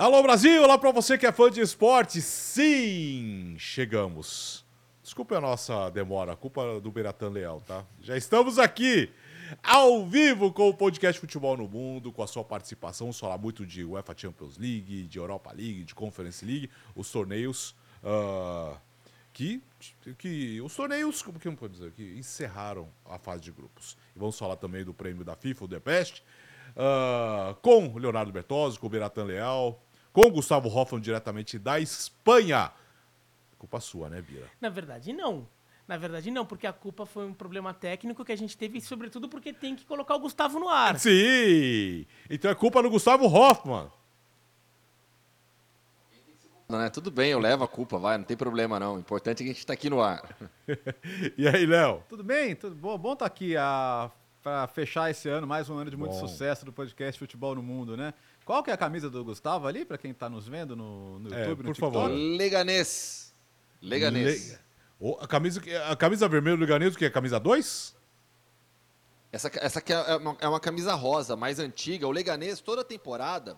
Alô Brasil, olá pra você que é fã de esporte. Sim, chegamos. Desculpa a nossa demora, culpa do Beratan Leal, tá? Já estamos aqui ao vivo com o podcast Futebol no Mundo, com a sua participação. Vamos falar muito de UEFA Champions League, de Europa League, de Conference League, os torneios uh, que, que. Os torneios, como que eu posso dizer, que encerraram a fase de grupos. E vamos falar também do prêmio da FIFA, o The Best, uh, com Leonardo Bertozzi, com o Beratan Leal, com o Gustavo Hoffman, diretamente da Espanha. Culpa sua, né, Bira? Na verdade, não. Na verdade, não, porque a culpa foi um problema técnico que a gente teve, sobretudo porque tem que colocar o Gustavo no ar. Sim! Então é culpa do Gustavo Hoffman. Né? Tudo bem, eu levo a culpa, vai, não tem problema não. O importante é que a gente está aqui no ar. e aí, Léo? Tudo bem? Tudo bom? Bom estar tá aqui a... para fechar esse ano, mais um ano de muito bom. sucesso do podcast Futebol no Mundo, né? Qual que é a camisa do Gustavo ali, para quem está nos vendo no, no é, YouTube, por no TikTok? favor. Leganês. Leganês. Le... A camisa, a camisa vermelha do Leganês, o que é? Camisa 2? Essa, essa aqui é uma, é uma camisa rosa, mais antiga. O Leganês, toda temporada,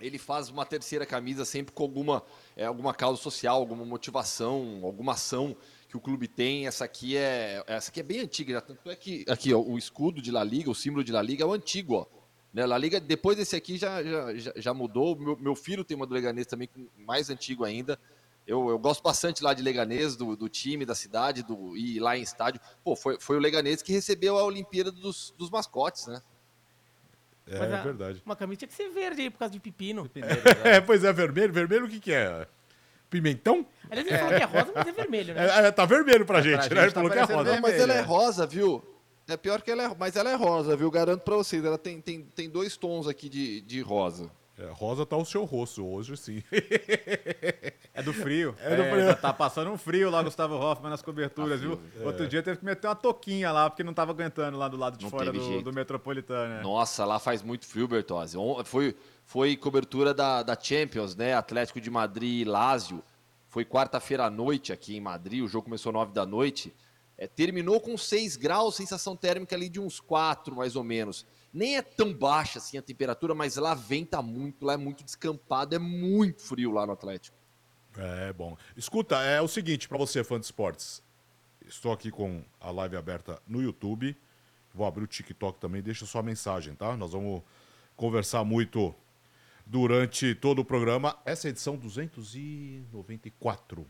ele faz uma terceira camisa sempre com alguma, é, alguma causa social, alguma motivação, alguma ação que o clube tem. Essa aqui é, essa aqui é bem antiga. Tanto é que aqui, ó, o escudo de La Liga, o símbolo de La Liga é o antigo. Ó. Né? La Liga, depois desse aqui, já, já, já mudou. Meu, meu filho tem uma do Leganês também, mais antigo ainda. Eu, eu gosto bastante lá de Leganês, do, do time, da cidade, do e lá em estádio. Pô, foi, foi o Leganês que recebeu a Olimpíada dos, dos mascotes, né? É, é verdade. Uma camisa tinha que ser verde aí por causa de pepino. é, pois é, vermelho. Vermelho o que, que é? Pimentão? Aliás, ele é. falou que é rosa, mas é vermelho, né? É, é tá vermelho pra gente, pra né? Gente ele tá falou que é rosa. Vermelho, mas ela é rosa, viu? É pior que ela é, mas ela é rosa, viu? Garanto pra vocês. Ela tem, tem, tem dois tons aqui de, de rosa. É, rosa tá o seu rosto hoje, sim. É do frio. É, do frio. É, tá passando um frio lá, Gustavo Hoffman, nas coberturas, viu? É. Outro dia teve que meter uma toquinha lá, porque não tava aguentando lá do lado de não fora do, do, Metropolitano. Né? Nossa, lá faz muito frio, Bertozzi. Foi, foi cobertura da, da Champions, né? Atlético de Madrid e Lazio. Foi quarta-feira à noite aqui em Madrid, o jogo começou nove da noite. É, terminou com 6 graus, sensação térmica ali de uns 4, mais ou menos nem é tão baixa assim a temperatura, mas lá venta muito, lá é muito descampado, é muito frio lá no Atlético. É bom. Escuta, é o seguinte para você, fã de esportes. Estou aqui com a live aberta no YouTube. Vou abrir o TikTok também, deixa sua mensagem, tá? Nós vamos conversar muito durante todo o programa. Essa é a edição 294.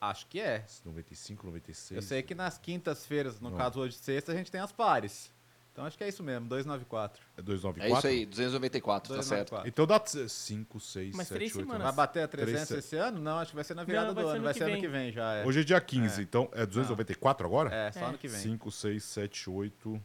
Acho que é. 95, 96. Eu sei que nas quintas-feiras, no Não. caso hoje de sexta, a gente tem as pares. Então acho que é isso mesmo, 294. É 294? É isso aí, 294, 294. tá certo. Então dá 5, 6, Mas 7, 8, semanas. Vai bater a 300 3... esse ano? Não, acho que vai ser na virada Não, do ano, vai ser ano que vem já. É. Hoje é dia 15, é. então é 294 agora? É, só é. ano que vem. 5, 6, 7, 8,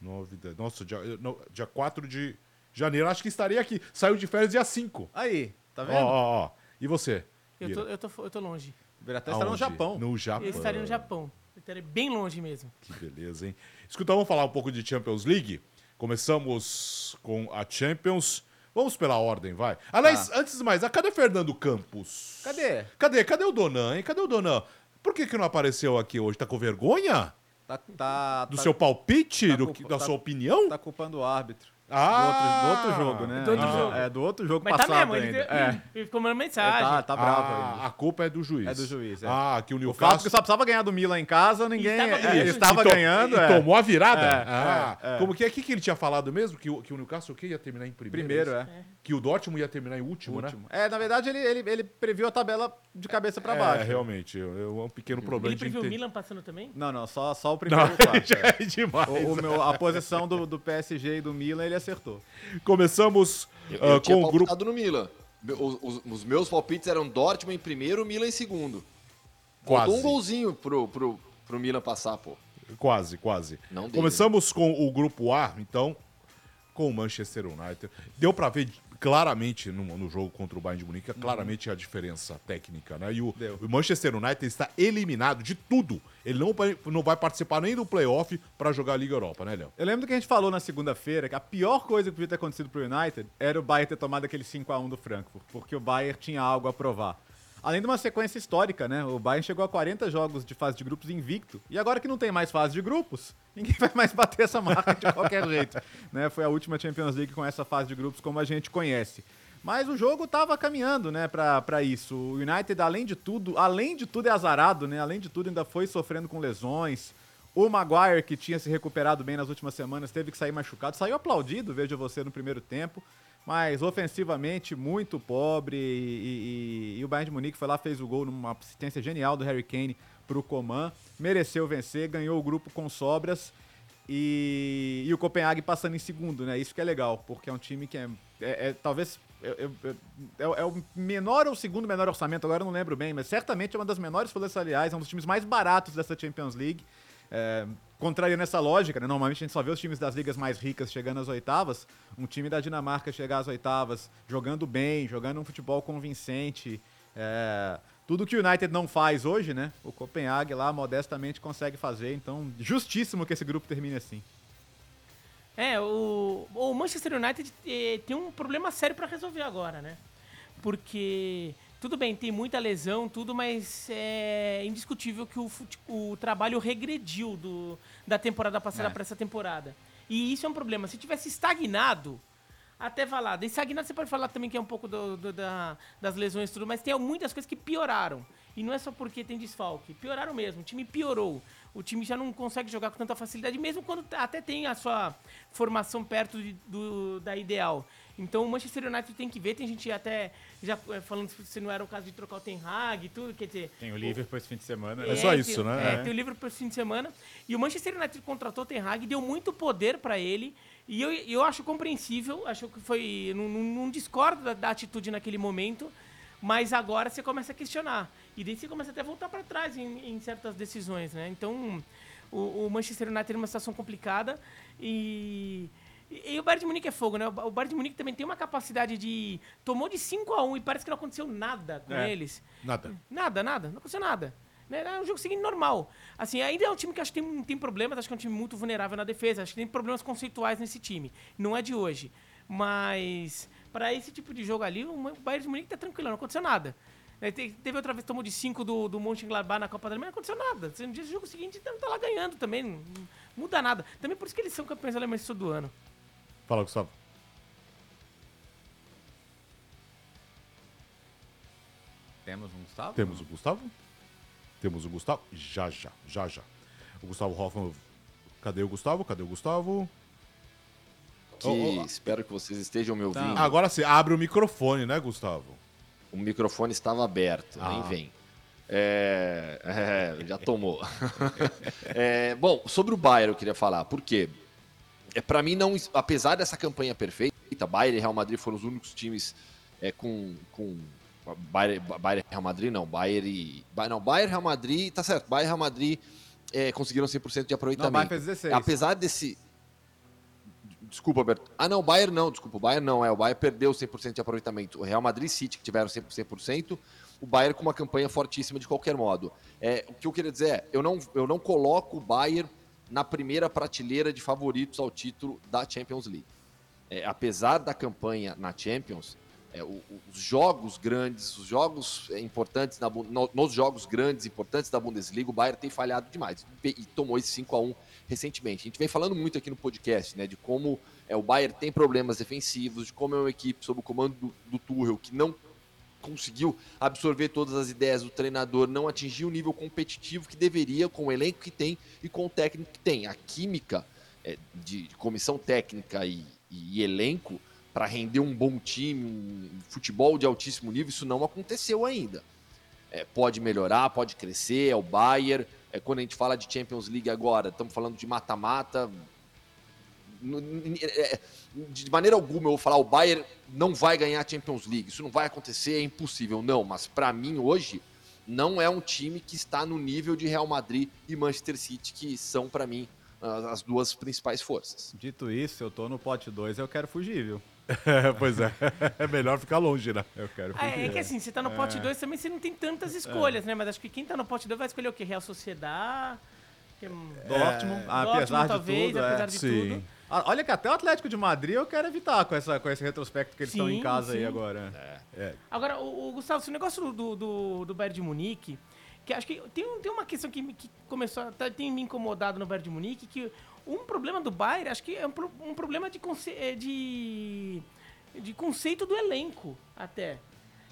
9, 10. Nossa, dia, não, dia 4 de janeiro, acho que estaria aqui. Saiu de férias dia 5. Aí, tá vendo? Ó, ó, ó. E você? Eu tô, eu, tô, eu tô longe. O Beratã está no Japão. No Japão. Eu estaria no Japão. Eu estaria bem longe mesmo. Que beleza, hein? Escuta, vamos falar um pouco de Champions League. Começamos com a Champions. Vamos pela ordem, vai. Aliás, ah. antes de mais, cadê Fernando Campos? Cadê? Cadê? Cadê o Donan, hein? Cadê o Donan? Por que, que não apareceu aqui hoje? Tá com vergonha? Tá, tá, do tá, seu palpite? Tá do, da tá sua opinião? Tá culpando o árbitro. Ah! Do outro, do outro jogo, né? Do outro ah, jogo. É, do outro jogo Mas passado tá mesmo, ainda. Ele, é. ele ficou mandando mensagem. tá, tá bravo ah, ainda. A culpa é do juiz. É do juiz, é. Ah, que o Newcastle... O que só precisava ganhar do Milan em casa, ninguém... estava, é, estava e ganhando, e é. tomou a virada? É, ah, é, como que é? O que, que ele tinha falado mesmo? Que o, que o Newcastle o quê? ia terminar em primeiro? Primeiro, é. Que o Dortmund ia terminar em último, né? último. né? É, na verdade, ele, ele, ele previu a tabela de cabeça pra baixo. É, realmente. É um pequeno problema. Ele previu o Milan passando também? Não, não. Só, só o primeiro Não, já é demais. O, o meu, a posição do, do PSG e do Milan, ele acertou. Começamos eu, eu uh, com o grupo. no Milan. Os, os, os, meus palpites eram Dortmund em primeiro, Milan em segundo. Quase. Faltou um golzinho pro, pro, pro Milan passar, pô. Quase, quase. Não deu, Começamos né? com o grupo A, então, com o Manchester United. Deu para ver claramente no, no, jogo contra o Bayern de Munique, uhum. claramente a diferença técnica, né? E o, o, Manchester United está eliminado de tudo. Ele não, não vai participar nem do playoff para jogar a Liga Europa, né, Léo? Eu lembro que a gente falou na segunda-feira que a pior coisa que podia ter acontecido pro United era o Bayern ter tomado aquele 5 a 1 do Frankfurt, porque o Bayern tinha algo a provar. Além de uma sequência histórica, né? O Bayern chegou a 40 jogos de fase de grupos invicto. E agora que não tem mais fase de grupos, ninguém vai mais bater essa marca de qualquer jeito. Né? Foi a última Champions League com essa fase de grupos como a gente conhece. Mas o jogo tava caminhando, né, pra isso. O United, além de tudo, além de tudo é azarado, né? Além de tudo, ainda foi sofrendo com lesões. O Maguire, que tinha se recuperado bem nas últimas semanas, teve que sair machucado. Saiu aplaudido, veja você, no primeiro tempo. Mas ofensivamente, muito pobre. E, e- e o Bayern de Munique foi lá, fez o gol numa assistência genial do Harry Kane pro Coman. Mereceu vencer, ganhou o grupo com sobras. E, e o Copenhague passando em segundo, né? Isso que é legal, porque é um time que é, é- é talvez é- é o menor ou o segundo menor orçamento, agora eu não lembro bem, mas certamente é uma das menores folhas salariais, é um dos times mais baratos dessa Champions League. É, contrariando essa lógica, né? Normalmente a gente só vê os times das ligas mais ricas chegando às oitavas. Um time da Dinamarca chegar às oitavas, jogando bem, jogando um futebol convincente. é, tudo que o United não faz hoje, né? O Copenhague lá modestamente consegue fazer. Então, justíssimo que esse grupo termine assim. É, o, o Manchester United eh, tem um problema sério pra resolver agora, né? Porque, tudo bem, tem muita lesão, tudo, mas é indiscutível que o, o trabalho regrediu do, da temporada passada É. pra essa temporada. E isso é um problema. Se tivesse estagnado, até falar. Da estagnado você pode falar também que é um pouco do- do- da- das lesões e tudo, mas tem muitas coisas que pioraram. E não é só porque tem desfalque. Pioraram mesmo. O time piorou. O time já não consegue jogar com tanta facilidade, mesmo quando até tem a sua formação perto de- do, da ideal. Então o Manchester United tem que ver. Tem gente até já eh, falando se não era o caso de trocar o Ten Hag e tudo. Quer dizer, Tem o Liverpool esse fim de semana. É só tem- isso, né? É, É. tem o livro pro fim de semana. E o Manchester United contratou o Ten Hag, deu muito poder pra ele. E eu, eu acho compreensível, acho que foi. Não, não- não discordo da, da atitude naquele momento, mas agora você começa a questionar. E daí você começa até a voltar pra trás em, em certas decisões, né? Então, o, o Manchester United é uma situação complicada e. E, e o Bayern de Munique é fogo, né? O Ba- o Bayern de Munique também tem uma capacidade de. Tomou de 5 a 1 e parece que não aconteceu nada com É. eles. Nada. Nada, nada. Não aconteceu nada. Né, É um jogo seguinte normal. Assim, ainda é um time que acho que tem, tem problemas, acho que é um time muito vulnerável na defesa, acho que tem problemas conceituais nesse time. Não é de hoje. Mas, para esse tipo de jogo ali, o Bayern de Munique tá tranquilo, não aconteceu nada. Né, te- Teve outra vez, tomou de 5 do, do Mönchengladbach na Copa da Alemanha, não aconteceu nada. No dia do jogo seguinte, não tá lá ganhando também, não muda nada. Também por isso que eles são campeões alemães todo ano. Fala, Gustavo. Temos um Gustavo? Temos o Gustavo? Temos o Gustavo? Já, já, já, já. O Gustavo Hoffman. Cadê o Gustavo? Cadê o Gustavo? Que Oh, oh. espero que vocês estejam me ouvindo. Tá. Agora sim, abre o microfone, né, Gustavo? O microfone estava aberto, Ah. nem vem. É, é, já tomou. É, bom, sobre o Bayern eu queria falar. Por quê? É, para mim, não, apesar dessa campanha perfeita, Bayern e Real Madrid foram os únicos times é, com, com Bayern, Bayern e Real Madrid, não, Bayern e... Não, Bayern e Real Madrid, tá certo, Bayern e Real Madrid é, conseguiram 100% de Não, aproveitamento. o Bayern fez 16. Apesar desse. Desculpa, Alberto. Ah, não, Bayern não, desculpa. O Bayern não, é. O Bayern perdeu 100% de aproveitamento. O Real Madrid e City, que tiveram 100%, o Bayern com uma campanha fortíssima de qualquer modo. É, o que eu queria dizer é: eu não, eu não coloco o Bayern na primeira prateleira de favoritos ao título da Champions League. É, apesar da campanha na Champions, é, o- os jogos grandes, os jogos é, importantes, na no- nos jogos grandes importantes da Bundesliga, o Bayern tem falhado demais e, e tomou esse 5 a 1 recentemente. A gente vem falando muito aqui no podcast, né, de como é, o Bayern tem problemas defensivos, de como é uma equipe sob o comando do, do Tuchel que não conseguiu absorver todas as ideias do treinador, não atingiu o nível competitivo que deveria com o elenco que tem e com o técnico que tem. A química é, de, de comissão técnica e, e elenco para render um bom time, um futebol de altíssimo nível, isso não aconteceu ainda. É, pode melhorar, pode crescer, é o Bayern. É, quando a gente fala de Champions League agora, estamos falando de mata-mata. N- é, De maneira alguma eu vou falar o Bayern não vai ganhar a Champions League. Isso não vai acontecer, é impossível. Não, mas para mim hoje não é um time que está no nível de Real Madrid e Manchester City, que são para mim as duas principais forças. Dito isso, eu tô no pote 2, eu quero fugir, viu? É, pois é. É melhor ficar longe, né? Eu quero Ah, fugir. é que assim, você tá no pote 2 também, você não tem tantas escolhas, né? Mas acho que quem tá no pote 2 vai escolher o quê? Real Sociedade. que é Dortmund, apesar Dortmund, de talvez, tudo, apesar é. de Sim. tudo. Ah, Olha que até o Atlético de Madrid eu quero evitar com, essa, com esse retrospecto que eles estão em Sim, casa aí sim. agora. Agora, o, o Gustavo, esse negócio do, do, do, Bayern de Munique, que acho que tem, tem uma questão que, me- que começou a tá- tem me incomodado no Bayern de Munique, que um problema do Bayern, acho que é um, um problema de, conce- é, de de conceito do elenco, até.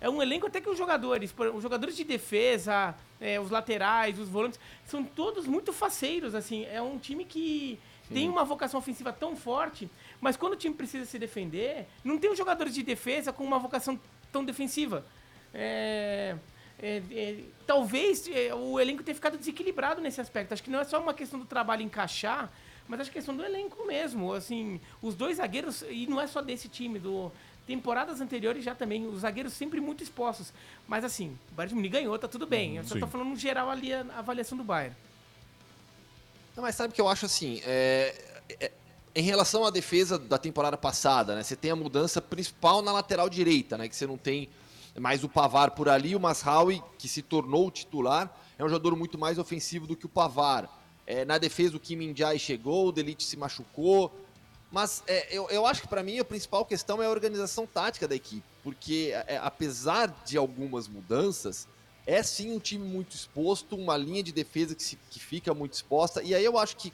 É um elenco até que os jogadores, os jogadores de defesa, é, os laterais, os volantes, são todos muito faceiros, assim. É um time que tem uma vocação ofensiva tão forte, mas quando o time precisa se defender, não tem os jogadores de defesa com uma vocação tão defensiva. É, é, é, talvez é, o elenco tenha ficado desequilibrado nesse aspecto. Acho que não é só uma questão do trabalho encaixar, mas acho que é questão do elenco mesmo. Assim, os dois zagueiros, e não é só desse time, do temporadas anteriores já também, os zagueiros sempre muito expostos. Mas assim, o Bayern de Munique ganhou, tá tudo bem. Eu só sim. tô falando no geral ali a avaliação do Bayern. Não, mas sabe que eu acho assim? é- é- em relação à defesa da temporada passada, né? Você tem a mudança principal na lateral direita, né? Que você não tem mais o Pavar por ali, o Masraoui, que se tornou o titular, é um jogador muito mais ofensivo do que o Pavar. É, na defesa, o Kim Min-jae chegou, o Delite se machucou. Mas é, eu, eu acho que para mim a principal questão é a organização tática da equipe. Porque é, apesar de algumas mudanças, é sim um time muito exposto, uma linha de defesa que, se- que fica muito exposta. E aí eu acho que.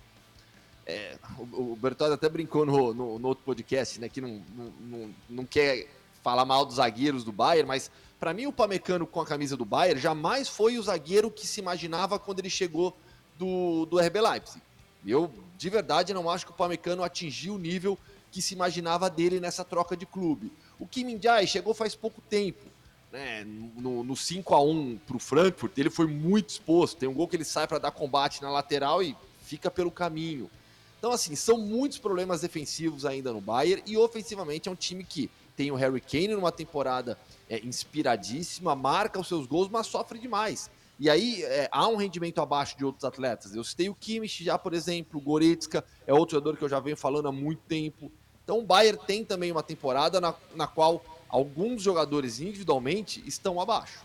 é, o, o Bertoldi até brincou no, no- no outro podcast, né? Que não, não, não, não quer falar mal dos zagueiros do Bayern, mas para mim o Pamecano com a camisa do Bayern jamais foi o zagueiro que se imaginava quando ele chegou do, do RB Leipzig. Eu, de verdade, não acho que o Pamecano atingiu o nível que se imaginava dele nessa troca de clube. O Kim Min-jae chegou faz pouco tempo. Né, no, no 5 a 1 para o Frankfurt, ele foi muito exposto. Tem um gol que ele sai para dar combate na lateral e fica pelo caminho. Então, assim, são muitos problemas defensivos ainda no Bayern e ofensivamente é um time que tem o Harry Kane numa temporada é, inspiradíssima, marca os seus gols, mas sofre demais. E aí é, há um rendimento abaixo de outros atletas. Eu citei o Kimmich já, por exemplo, o Goretzka é outro jogador que eu já venho falando há muito tempo. Então o Bayern tem também uma temporada na, na qual alguns jogadores individualmente estão abaixo.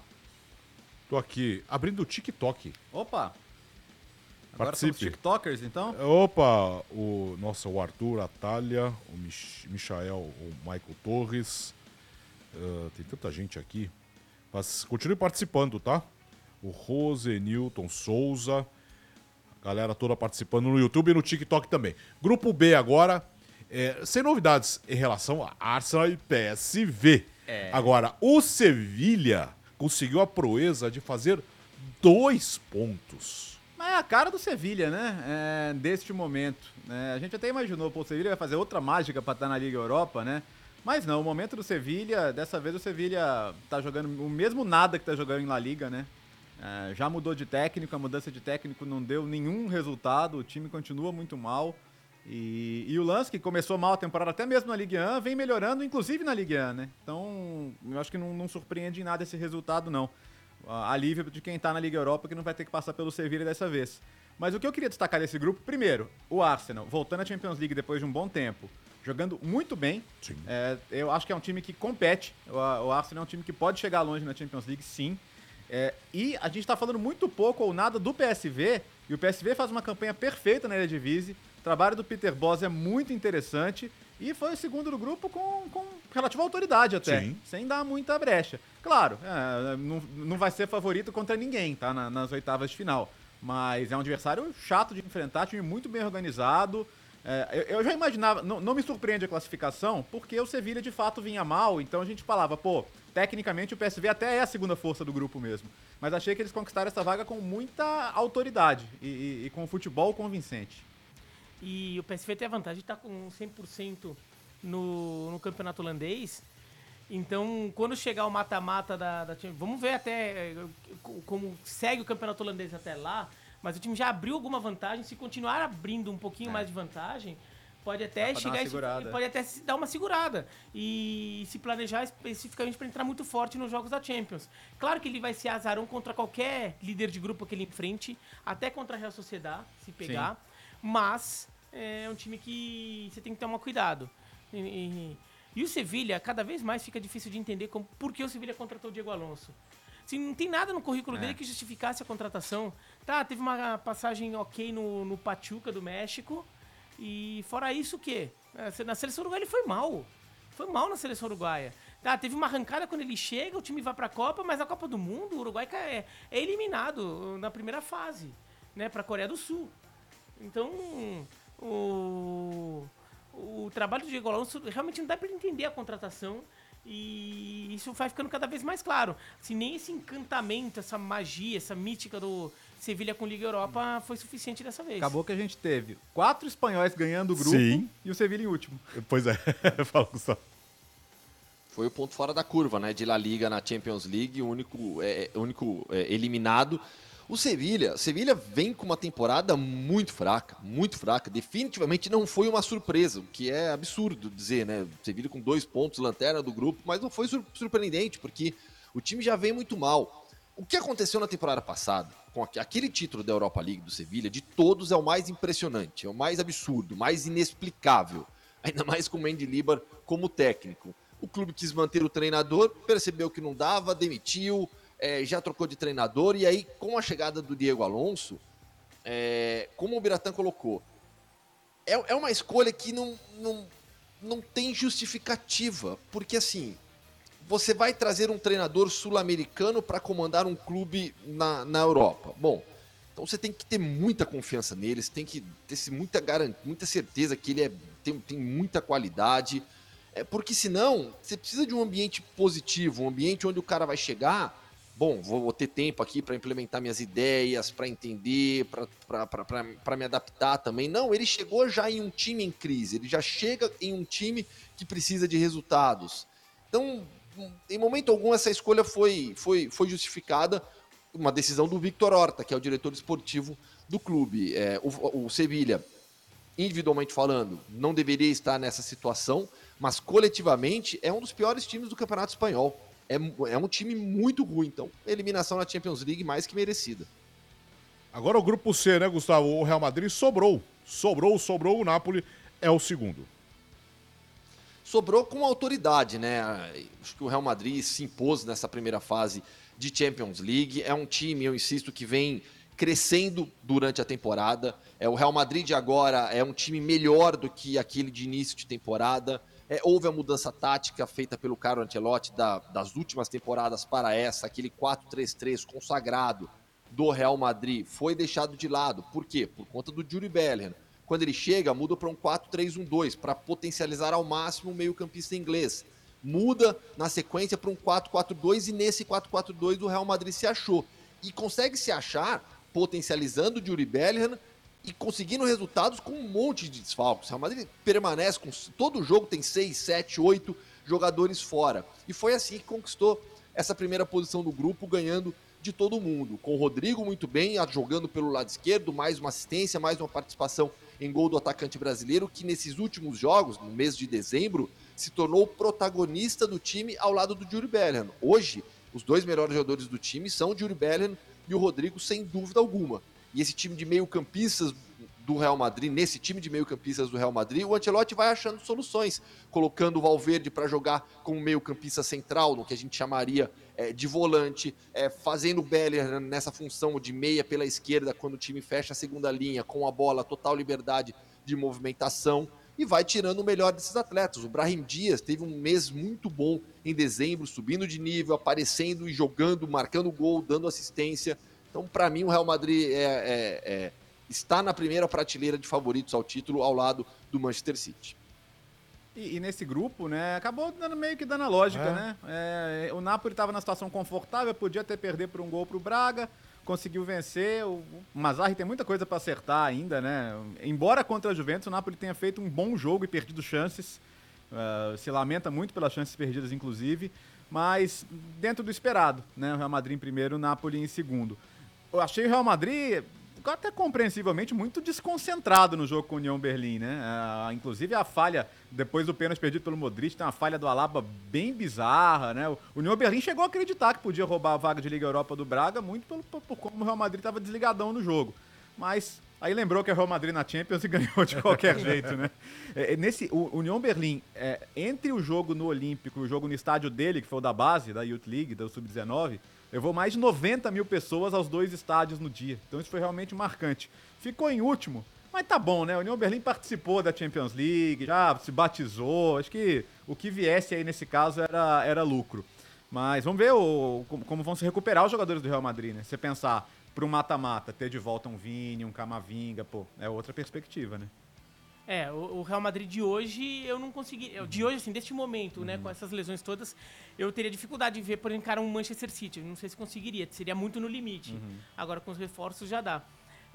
Tô aqui abrindo o TikTok. Opa! Agora somos. TikTokers, então? Opa, o nossa, o Arthur, a Thalia, o Mich Michael, o Michael Torres. Ah, tem tanta gente aqui. Mas continue participando, tá? O Rose, Newton Souza. A galera toda participando no YouTube e no TikTok também. Grupo B agora. É, sem novidades em relação a Arsenal e PSV. Agora, o Sevilha conseguiu a proeza de fazer dois pontos. Mas é a cara do Sevilha, né? É, deste momento. né? a gente até imaginou, pô, o Sevilha vai fazer outra mágica pra estar na Liga Europa, né? Mas não, o momento do Sevilha, dessa vez o Sevilha tá jogando o mesmo nada que tá jogando em La Liga, né? É, já mudou de técnico, a mudança de técnico não deu nenhum resultado, o time continua muito mal. E, e o Lance, que começou mal a temporada, até mesmo na Ligue 1, vem melhorando, inclusive na Ligue 1, né? Então, eu acho que não, não surpreende em nada esse resultado, não. Ah, Alívio de quem tá na Liga Europa, que não vai ter que passar pelo Sevilla dessa vez. Mas o que eu queria destacar desse grupo, primeiro, o Arsenal, voltando à Champions League depois de um bom tempo, jogando muito bem. É, eu acho que é um time que compete. O, o Arsenal é um time que pode chegar longe na Champions League, sim. É, e a gente tá falando muito pouco ou nada do PSV, e o PSV faz uma campanha perfeita na Eredivisie. O trabalho do Peter Bosz é muito interessante e foi o segundo do grupo com, com relativa autoridade até, Sim. sem dar muita brecha. Claro, é, não, não vai ser favorito contra ninguém, tá? na- nas oitavas de final. Mas é um adversário chato de enfrentar, time muito bem organizado. É, eu, eu já imaginava, não, não me surpreende a classificação, porque o Sevilha de fato vinha mal, então a gente falava, pô, tecnicamente o PSV até é a segunda força do grupo mesmo. Mas achei que eles conquistaram essa vaga com muita autoridade e, e- e com futebol convincente. E o PSV tem a vantagem de estar com 100% no, no campeonato holandês. Então, quando chegar o mata-mata da, da Champions, vamos ver até eh, co- como segue o campeonato holandês até lá. Mas o time já abriu alguma vantagem. Se continuar abrindo um pouquinho mais de vantagem, pode até chegar e- pode até dar uma segurada e se planejar especificamente para entrar muito forte nos jogos da Champions. Claro que ele vai ser azarão contra qualquer líder de grupo que ele enfrente, até contra a Real Sociedad, se pegar. Mas é um time que você tem que tomar cuidado. E, e- e o Sevilha, cada vez mais fica difícil de entender como, por que o Sevilha contratou o Diego Alonso. Assim, não tem nada no currículo É. dele que justificasse a contratação. Tá, teve uma passagem ok no, no Pachuca do México. E fora isso, o quê? É, Na seleção uruguaia ele foi mal. Foi mal na seleção uruguaia. Tá, teve uma arrancada quando ele chega, o time vai pra Copa, mas na Copa do Mundo o Uruguai é, é eliminado na primeira fase, né, pra Coreia do Sul. Então, o, o, trabalho do Diego Alonso realmente não dá para entender a contratação e isso vai ficando cada vez mais claro. Assim, nem esse encantamento, essa magia, essa mítica do Sevilha com Liga Europa foi suficiente dessa vez. Acabou que a gente teve quatro espanhóis ganhando o grupo Sim. e o Sevilha em último. Pois é, fala, Gustavo. Foi o ponto fora da curva, né? De La Liga na Champions League, o único, é, o único é, eliminado. O Sevilha, Sevilha vem com uma temporada muito fraca, muito fraca. Definitivamente não foi uma surpresa, o que é absurdo dizer, né? Sevilha com dois pontos, lanterna do grupo, mas não foi sur- surpreendente, porque o time já vem muito mal. O que aconteceu na temporada passada, com aque- aquele título da Europa League do Sevilha, de todos é o mais impressionante, é o mais absurdo, mais inexplicável. Ainda mais com o Mendy Libar como técnico. O clube quis manter o treinador, percebeu que não dava, demitiu, eh, já trocou de treinador, e aí, com a chegada do Diego Alonso, eh, como o Biratã colocou, é, é uma escolha que não, não, não tem justificativa, porque assim, você vai trazer um treinador sul-americano para comandar um clube na, na Europa. Bom, então você tem que ter muita confiança nele, você tem que ter muita, garan- muita certeza que ele é, tem, tem muita qualidade. É, porque senão, você precisa de um ambiente positivo, um ambiente onde o cara vai chegar. Bom, vou, vou ter tempo aqui para implementar minhas ideias, para entender, para me adaptar também. Não, ele chegou já em um time em crise, ele já chega em um time que precisa de resultados. Então, em momento algum, essa escolha foi, foi, foi justificada. Uma decisão do Victor Horta, que é o diretor esportivo do clube. É, o, o Sevilha, individualmente falando, não deveria estar nessa situação, mas coletivamente é um dos piores times do Campeonato Espanhol. É, é um time muito ruim, então eliminação na Champions League mais que merecida. Agora o grupo C, né, Gustavo? O Real Madrid sobrou. Sobrou, sobrou. O Napoli é o segundo. sobrou com autoridade, né? Acho que o Real Madrid se impôs nessa primeira fase de Champions League. É um time, eu insisto, que vem crescendo durante a temporada. É o Real Madrid agora é um time melhor do que aquele de início de temporada. É, houve a mudança tática feita pelo Carlo Ancelotti da- das últimas temporadas para essa, aquele 4-3-3 consagrado do Real Madrid foi deixado de lado. Por quê? Por conta do Yuri Bellingham. Quando ele chega, muda para um 4-3-1-2 para potencializar ao máximo o meio-campista inglês. Muda na sequência para um 4-4-2 e nesse 4-4-2 o Real Madrid se achou. E consegue se achar potencializando o Yuri Bellingham e conseguindo resultados com um monte de desfalques. O Real Madrid permanece com todo jogo tem 6, 7, 8 jogadores fora. E foi assim que conquistou essa primeira posição do grupo, ganhando de todo mundo. Com o Rodrigo muito bem, jogando pelo lado esquerdo, mais uma assistência, mais uma participação em gol do atacante brasileiro, que nesses últimos jogos, no mês de dezembro, se tornou o protagonista do time ao lado do Yuri Bellingham. Hoje, os dois melhores jogadores do time são o Yuri Bellingham e o Rodrigo, sem dúvida alguma. E esse time de meio-campistas do Real Madrid, nesse time de meio-campistas do Real Madrid, o Ancelotti vai achando soluções, colocando o Valverde para jogar como meio-campista central, no que a gente chamaria eh, de volante, eh, fazendo o Bellingham nessa função de meia pela esquerda, quando o time fecha a segunda linha, com a bola, total liberdade de movimentação, e vai tirando o melhor desses atletas. O Brahim Dias teve um mês muito bom em dezembro, subindo de nível, aparecendo e jogando, marcando gol, dando assistência. Então, para mim, o Real Madrid é- é- é, está na primeira prateleira de favoritos ao título, ao lado do Manchester City. E, e nesse grupo, né, acabou dando meio que dando a lógica, É. né? É, o Napoli estava na situação confortável, podia até perder por um gol pro Braga, conseguiu vencer. O, o Mazzarri tem muita coisa para acertar ainda, né? Embora contra a Juventus o Napoli tenha feito um bom jogo e perdido chances, ah, se lamenta muito pelas chances perdidas, inclusive, mas dentro do esperado, né? O Real Madrid em primeiro, o Napoli em segundo. Eu achei o Real Madrid até compreensivelmente muito desconcentrado no jogo com o União Berlim, né? Ah, inclusive a falha depois do pênalti perdido pelo Modric, tem uma falha do Alaba bem bizarra, né? O União Berlim chegou a acreditar que podia roubar a vaga de Liga Europa do Braga muito pelo, por, por como o Real Madrid estava desligadão no jogo. Mas aí lembrou que é Real Madrid na Champions e ganhou de qualquer jeito, né? É, é, nesse o União Berlim, é, entre o jogo no Olímpico e o jogo no estádio dele, que foi o da base, da Youth League, da Sub-19, levou mais de 90 mil pessoas aos dois estádios no dia. Então isso foi realmente marcante. Ficou em último, mas tá bom, né? O União Berlim participou da Champions League, já se batizou. Acho que o que viesse aí nesse caso era, era lucro. Mas vamos ver o, como, vão se recuperar os jogadores do Real Madrid, né? Se você pensar para mata-mata, ter de volta um Vini, um Camavinga, pô, é outra perspectiva, né? É, o, o Real Madrid de hoje eu não consegui. eu- De hoje, assim, deste momento, né, com essas lesões todas, eu teria dificuldade de ver, por exemplo, cara, um Manchester City. Eu Não sei se conseguiria, seria muito no limite. Agora com os reforços já dá.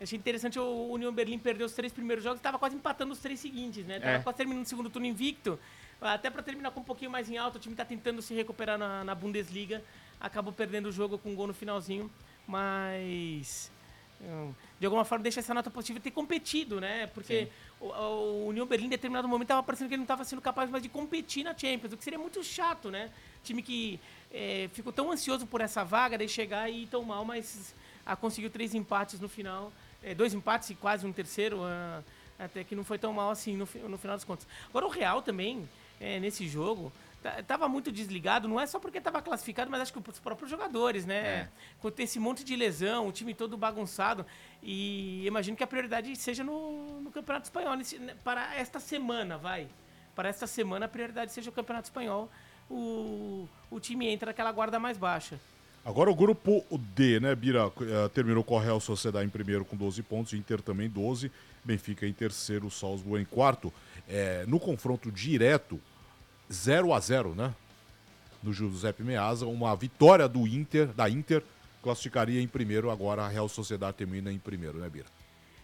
Achei interessante o União Berlim perdeu os três primeiros jogos e estava quase empatando os três seguintes, né? Tava É. quase terminando o segundo turno invicto. Até para terminar com um pouquinho mais em alta, o time tá tentando se recuperar na, na Bundesliga. Acabou perdendo o jogo com um gol no finalzinho, mas hum, de alguma forma deixa essa nota positiva de ter competido, né? Porque o, o União Berlim em determinado momento estava parecendo que ele não estava sendo capaz mais de competir na Champions, o que seria muito chato, né? Time que eh, ficou tão ansioso por essa vaga, daí chegar e ir tão mal, mas ah, conseguiu três empates no final, eh, dois empates e quase um terceiro, ah, até que não foi tão mal assim no, no final das contas. Agora o Real também, eh, nesse jogo, tava muito desligado, não é só porque estava classificado, mas acho que os próprios jogadores, né? É. Com esse monte de lesão, o time todo bagunçado. E imagino que a prioridade seja no, no Campeonato Espanhol. nesse- né, para esta semana, vai. Para esta semana, a prioridade seja o Campeonato Espanhol. O, o time entra naquela guarda mais baixa. Agora o grupo D, né, Bira? eh, terminou com a Real Sociedade em primeiro com 12 pontos, Inter também 12, Benfica em terceiro, Salzburg em quarto. Eh, no confronto direto, 0 a 0 né? No Giuseppe Meazza, uma vitória do Inter, da Inter, classificaria em primeiro, agora a Real Sociedade termina em primeiro, né, Bira?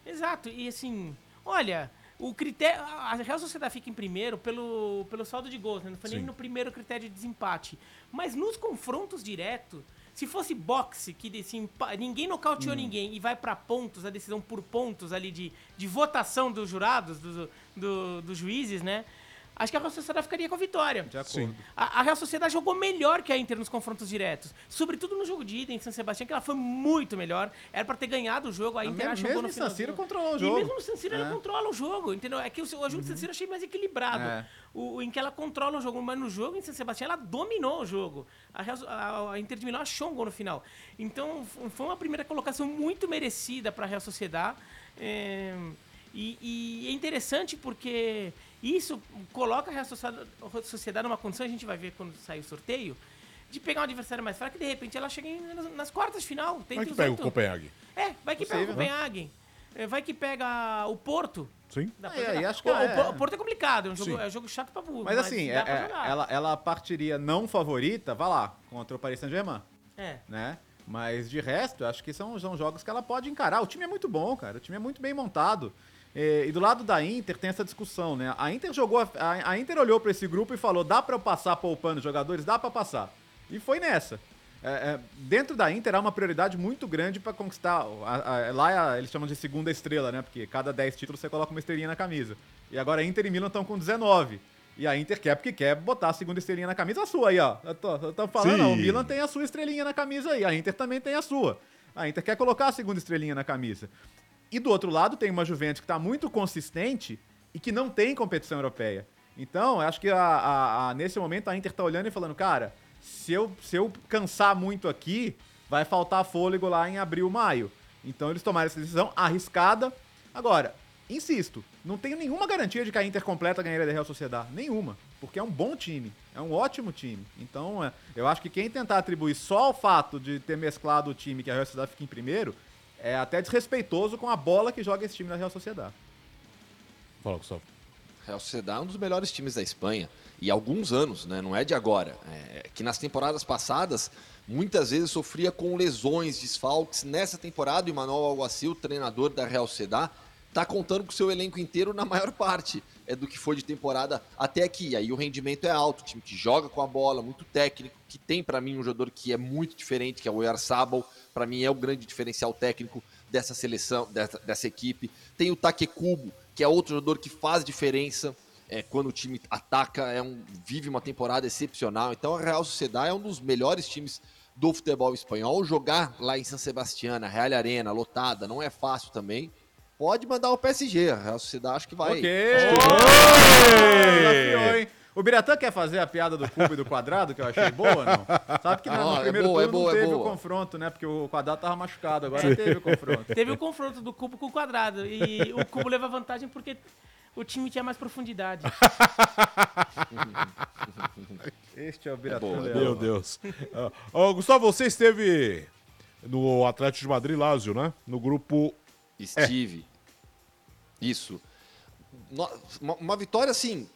Exato, e assim, olha, o critério. A Real Sociedade fica em primeiro pelo, pelo saldo de gols, né? Não foi nem Sim. no primeiro critério de desempate. Mas nos confrontos diretos, se fosse boxe, que empa- ninguém nocauteou ninguém e vai pra pontos, a decisão por pontos ali de, de votação dos jurados, do, do- dos juízes, né? Acho que a Real Sociedade ficaria com a vitória. De acordo. Sim. A, a Real Sociedade jogou melhor que a Inter nos confrontos diretos. Sobretudo no jogo de ida em San Sebastião, que ela foi muito melhor. Era pra ter ganhado o jogo, a Inter mesmo- no mesmo em San Siro controlou o E jogo. mesmo no San Siro ela É. controla o jogo, entendeu? É que o, o jogo de San Siro eu achei mais equilibrado. É. O, em que ela controla o jogo, mas no jogo em San Sebastião ela dominou o jogo. A, Real- a- a Inter de Milão achou um gol no final. Então foi uma primeira colocação muito merecida para a Real Sociedade. É, e, e é interessante porque isso coloca a Sociedade, numa condição, a gente vai ver quando sair o sorteio, de pegar um adversário mais fraco e de repente ela chega nas, nas quartas de final. É que pega o oito- Copenhague? É, vai que pega o Possível. Copenhagen. É, Vai que pega o Porto. Sim? Dá É, pra jogar. e acho que o, é. o Po- o Porto é complicado, é um jogo, é um jogo chato pra burro. Mas assim, dá é- pra é- jogar. ela, ela partiria não favorita, vai lá, contra o Paris Saint-Germain, É. né? Mas de resto, eu acho que são, são jogos que ela pode encarar. O time é muito bom, cara. O time é muito bem montado. E, e do lado da Inter tem essa discussão, né? A Inter jogou. A, a- Inter olhou pra esse grupo e falou: dá pra eu passar poupando jogadores? Dá pra passar. E foi nessa. É, é, dentro da Inter há uma prioridade muito grande pra conquistar. a- a- lá eles chamam de segunda estrela, né? Porque cada 10 títulos você coloca uma estrelinha na camisa. E agora a Inter e Milan estão com 19. E a Inter quer porque quer botar a segunda estrelinha na camisa a sua aí, ó. Eu tô, eu tô falando, não, o Milan tem a sua estrelinha na camisa aí, a Inter também tem a sua. A Inter quer colocar a segunda estrelinha na camisa. E do outro lado tem uma Juventus que tá muito consistente e que não tem competição europeia. Então, acho que a- a- a- nesse momento a Inter tá olhando e falando, cara, se eu, se eu cansar muito aqui, vai faltar fôlego lá em abril, maio. Então eles tomaram essa decisão arriscada. Agora, insisto, não tenho nenhuma garantia de que a Inter completa ganharia da Real Sociedade. Nenhuma. Porque é um bom time. É um ótimo time. Então, é, eu acho que quem tentar atribuir só ao fato de ter mesclado o time que a Real Sociedade fica em primeiro é até desrespeitoso com a bola que joga esse time da Real Sociedade. Fala, Gustavo. Real Sociedade é um dos melhores times da Espanha. E há alguns anos, né? Não é de agora. É que nas temporadas passadas, muitas vezes sofria com lesões, desfalques. Nessa temporada, o Manuel Alguacil, treinador da Real Sociedade, tá contando com o seu elenco inteiro na maior parte é do que foi de temporada até aqui. Aí o rendimento é alto, time que joga com a bola, muito técnico, que tem para mim um jogador que é muito diferente, que é o Oyarzabal, para mim é o grande diferencial técnico dessa seleção, dessa, dessa equipe. Tem o Takekubo, que é outro jogador que faz diferença é, quando o time ataca, é um, vive uma temporada excepcional. Então a Real Sociedade é um dos melhores times do futebol espanhol. Jogar lá em San Sebastián, Real Arena, lotada, não é fácil também. Pode mandar o PSG, a Real Sociedade acho que vai. Ok! Desafiou, hein? O Biratã quer fazer a piada do cubo e do quadrado, que eu achei boa, não? Sabe que no, Ah, no é primeiro boa, é turno boa, não é teve o confronto, né? Porque o quadrado tava machucado, agora teve o confronto. Teve o confronto do cubo com o quadrado. E o cubo leva vantagem porque o time tinha mais profundidade. Este é o Biratã é. Meu Deus. Ó, Gustavo, você esteve no Atlético de Madrid Lazio, né? No grupo. Steve. Isso. uma, uma vitória assim,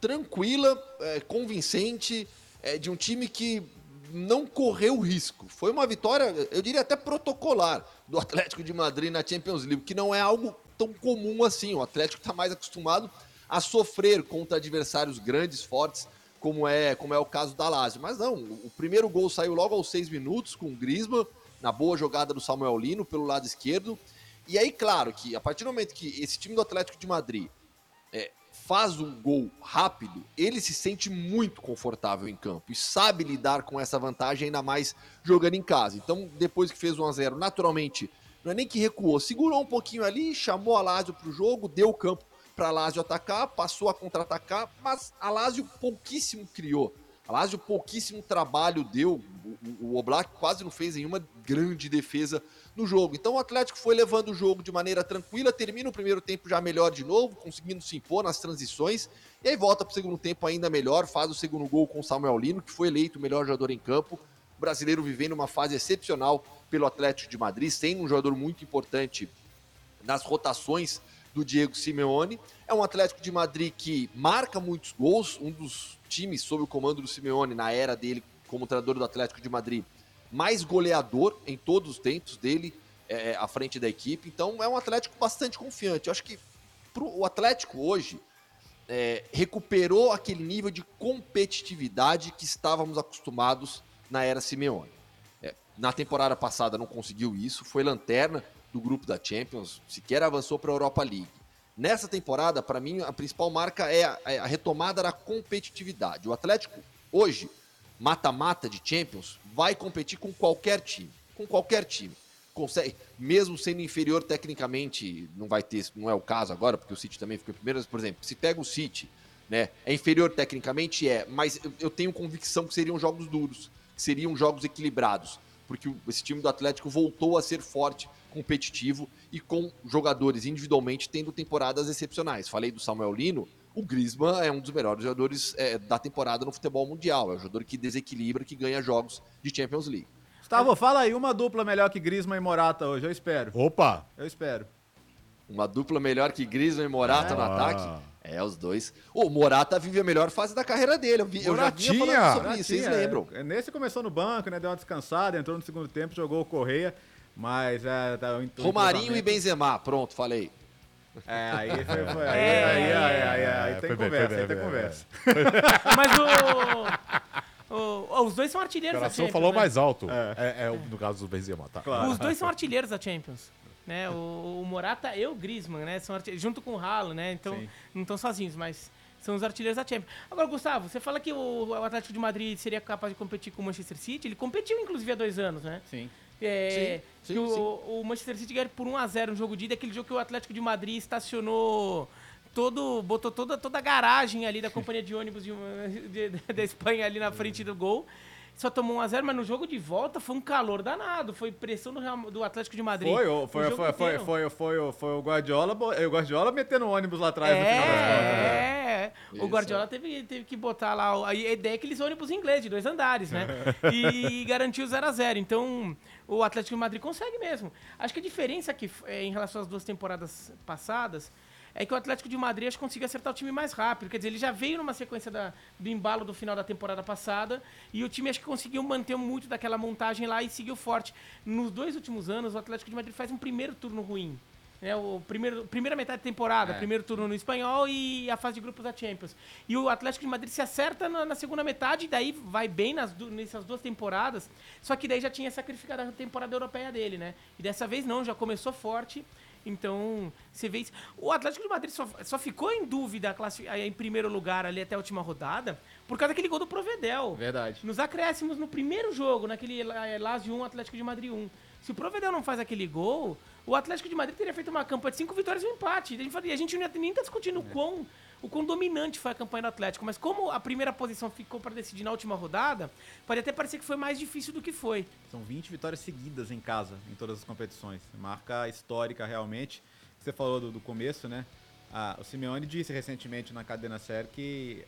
tranquila, é, convincente, é, de um time que não correu risco. Foi uma vitória, eu diria até protocolar, do Atlético de Madrid na Champions League, que não é algo tão comum assim. O Atlético está mais acostumado a sofrer contra adversários grandes, fortes, como é, como é o caso da Lazio. Mas não, o primeiro gol saiu logo aos seis minutos com o Griezmann, na boa jogada do Samuel Lino pelo lado esquerdo. E aí, claro, que a partir do momento que esse time do Atlético de Madrid é, faz um gol rápido, ele se sente muito confortável em campo e sabe lidar com essa vantagem, ainda mais jogando em casa. Então, depois que fez 1 a 0 naturalmente, não é nem que recuou, segurou um pouquinho ali, chamou a Lazio para o jogo, deu o campo para a Lazio atacar, passou a contra-atacar, mas a Lazio pouquíssimo criou. A Lazio pouquíssimo trabalho deu, o, o Oblak quase não fez nenhuma grande defesa no jogo. Então o Atlético foi levando o jogo de maneira tranquila, termina o primeiro tempo já melhor de novo, conseguindo se impor nas transições, e aí volta para o segundo tempo ainda melhor, faz o segundo gol com o Samuel Lino, que foi eleito o melhor jogador em campo. O brasileiro vivendo uma fase excepcional pelo Atlético de Madrid, sem um jogador muito importante nas rotações do Diego Simeone. É um Atlético de Madrid que marca muitos gols, um dos times sob o comando do Simeone na era dele como treinador do Atlético de Madrid, mais goleador em todos os tempos dele é, à frente da equipe. Então é um Atlético bastante confiante. Eu acho que pro, o Atlético hoje é, recuperou aquele nível de competitividade que estávamos acostumados na era Simeone. É, na temporada passada não conseguiu isso, foi lanterna do grupo da Champions, sequer avançou para a Europa League. Nessa temporada, para mim, a principal marca é a, é a retomada da competitividade. O Atlético, hoje, mata-mata de Champions, vai competir com qualquer time. Com qualquer time. Consegue, mesmo sendo inferior tecnicamente, não vai ter, não é o caso agora, porque o City também ficou em primeiro, mas, por exemplo, se pega o City, né, é inferior tecnicamente, é, mas eu, tenho convicção que seriam jogos duros, que seriam jogos equilibrados, porque esse time do Atlético voltou a ser forte, competitivo e com jogadores individualmente tendo temporadas excepcionais. Falei do Samuel Lino, o Griezmann é um dos melhores jogadores é, da temporada no futebol mundial, é um jogador que desequilibra, que ganha jogos de Champions League. Gustavo, fala aí uma dupla melhor que Griezmann e Morata hoje, eu espero. Opa! Eu espero. Uma dupla melhor que Griezmann e Morata no Ah. ataque. É, os dois. O Morata vive a melhor fase da carreira dele. Eu, vi, eu já vinha Moratinha! falando sobre isso, vocês Moratinha, lembram? é, Nesse começou no banco, né? Deu uma descansada, entrou no segundo tempo, jogou o Correia. Mas é. Tá, Romarinho e Benzema, pronto, falei. É, aí foi. foi aí, É. aí, aí, aí, aí, É, tem bem, conversa, aí tem bem, conversa. Mas o, o- os dois são O artilheiros da coração Champions. falou né? mais alto. É. É, é o- no caso do Benzema, tá? Claro. Os dois são artilheiros da Champions. Né? O, o Morata e o Griezmann, né? São junto com o Haaland, né? Então Sim. não estão sozinhos, mas são os artilheiros da Champions. Agora, Gustavo, você fala que o, o Atlético de Madrid seria capaz de competir com o Manchester City. Ele competiu, inclusive, há dois anos, né? Sim. É, Sim, que sim, o, sim. o Manchester City ganhou por 1x0 no jogo de ida, aquele jogo que o Atlético de Madrid estacionou todo, botou toda, toda a garagem ali da companhia de ônibus de de- da Espanha ali na frente do gol. Só tomou 1x0, mas no jogo de volta foi um calor danado. Foi pressão do, Real- do Atlético de Madrid. Foi, o- o foi, foi, foi, foi, foi, o- foi o Guardiola, bo- o Guardiola metendo o ônibus lá atrás no final das contas. né? É, é. O Guardiola teve, teve que botar lá. o- A ideia é aqueles ônibus ingleses, de dois andares, né? E garantiu 0x0. Então, o Atlético de Madrid consegue mesmo. Acho que a diferença aqui, é, em relação às duas temporadas passadas é que o Atlético de Madrid acho que conseguiu acertar o time mais rápido. Quer dizer, ele já veio numa sequência da- do embalo do final da temporada passada e o time acho que conseguiu manter muito daquela montagem lá e seguiu forte. Nos dois últimos anos, o Atlético de Madrid faz um primeiro turno ruim. Né? o primeiro, primeira metade da temporada, É. primeiro turno no espanhol e a fase de grupos da Champions. E o Atlético de Madrid se acerta na, na segunda metade e daí vai bem nas du- nessas duas temporadas. Só que daí já tinha sacrificado a temporada europeia dele, né? E dessa vez não, já começou forte. Então, você vê isso. O Atlético de Madrid só, só ficou em dúvida classi- em primeiro lugar ali até a última rodada por causa daquele gol do Provedel. Verdade. Nos acréscimos no primeiro jogo, naquele eh, Lazio 1, Atlético de Madrid 1. Se o Provedel não faz aquele gol, o Atlético de Madrid teria feito uma campanha de cinco vitórias e um empate. E a gente, fala- a gente não ia- nem tá discutindo o, quão, o quão dominante foi a campanha do Atlético. Mas como a primeira posição ficou para decidir na última rodada, pode até parecer que foi mais difícil do que foi. São 20 vitórias seguidas em casa, em todas as competições. Marca histórica, realmente. Você falou do, do começo, né? Ah, o Simeone disse recentemente na cadena série que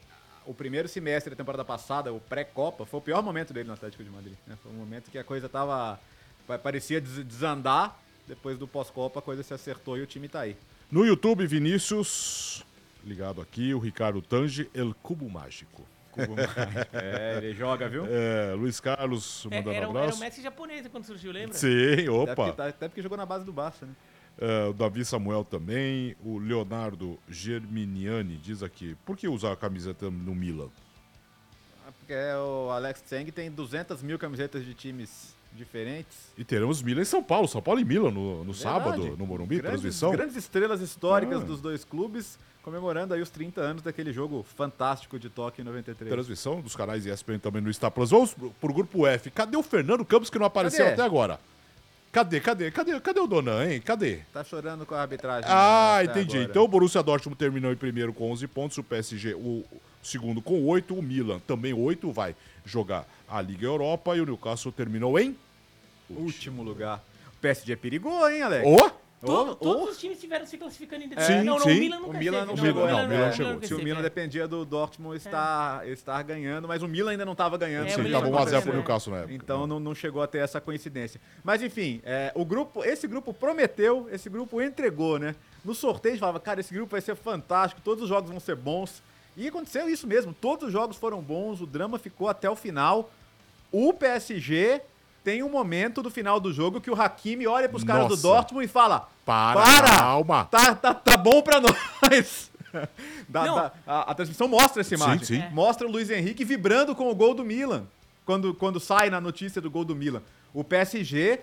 o primeiro semestre da temporada passada, o pré-copa, foi o pior momento dele no Atlético de Madrid. né? Foi um momento que a coisa tava. pa- parecia des- desandar. Depois do pós-copa, a coisa se acertou e o time tá aí. No YouTube, Vinícius. ligado aqui. O Ricardo Tange, El Cubo Mágico. Cubo Mágico. É, ele joga, viu? É, Luiz Carlos É, mandando era, um o- era o abraço. Messi japonês quando surgiu, lembra? Sim, Até opa. porque, tá- até porque jogou na base do Barça, né? É, o Davi Samuel também. O Leonardo Germiniani diz aqui: por que usar a camiseta no Milan? Ah, Porque o Alex Tseng tem 200 mil camisetas de times diferentes. E teremos Milan em São Paulo, São Paulo e Milan no, no sábado, no Morumbi, grandes, transmissão. Grandes estrelas históricas Ah. dos dois clubes, comemorando aí os 30 anos daquele jogo fantástico de Tóquio em 93. Transmissão dos canais ESPN também no Star Plus. Vamos pro, grupo F. Cadê o Fernando Campos que não apareceu Cadê? até agora? Cadê, cadê, cadê, cadê o Donan, hein? Cadê? Tá chorando com a arbitragem. Ah, entendi. agora. Então o Borussia Dortmund terminou em primeiro com 11 pontos, o PSG o segundo com 8, o Milan também 8, vai jogar a Liga Europa e o Newcastle terminou em Último lugar. O PSG perigou, hein, Alex? Ô! Todo- Ô, todos ô. os times tiveram se classificando em Sim, não, não, sim. o Milan nunca O Milan não chegou, não, não, o Milan é. chegou. Se o Milan é. dependia do Dortmund estar, estar ganhando, mas o Milan ainda não estava ganhando. É, Sim, o Milan tava não 1x0 pro Newcastle na época. Então não, não chegou a ter essa coincidência. Mas enfim, é, o grupo, esse grupo prometeu, esse grupo entregou, né? No sorteio falava, cara, esse grupo vai ser fantástico, todos os jogos vão ser bons. E aconteceu isso mesmo, todos os jogos foram bons, o drama ficou até o final. O PSG tem um momento do final do jogo que o Hakimi olha pros caras do Nossa. Dortmund e fala: Para, Para! calma. Tá, tá, tá bom pra nós. Não. dá- a, a transmissão mostra essa Sim, imagem. sim. É. Mostra o Luiz Henrique vibrando com o gol do Milan. Quando, quando sai na notícia do gol do Milan. O PSG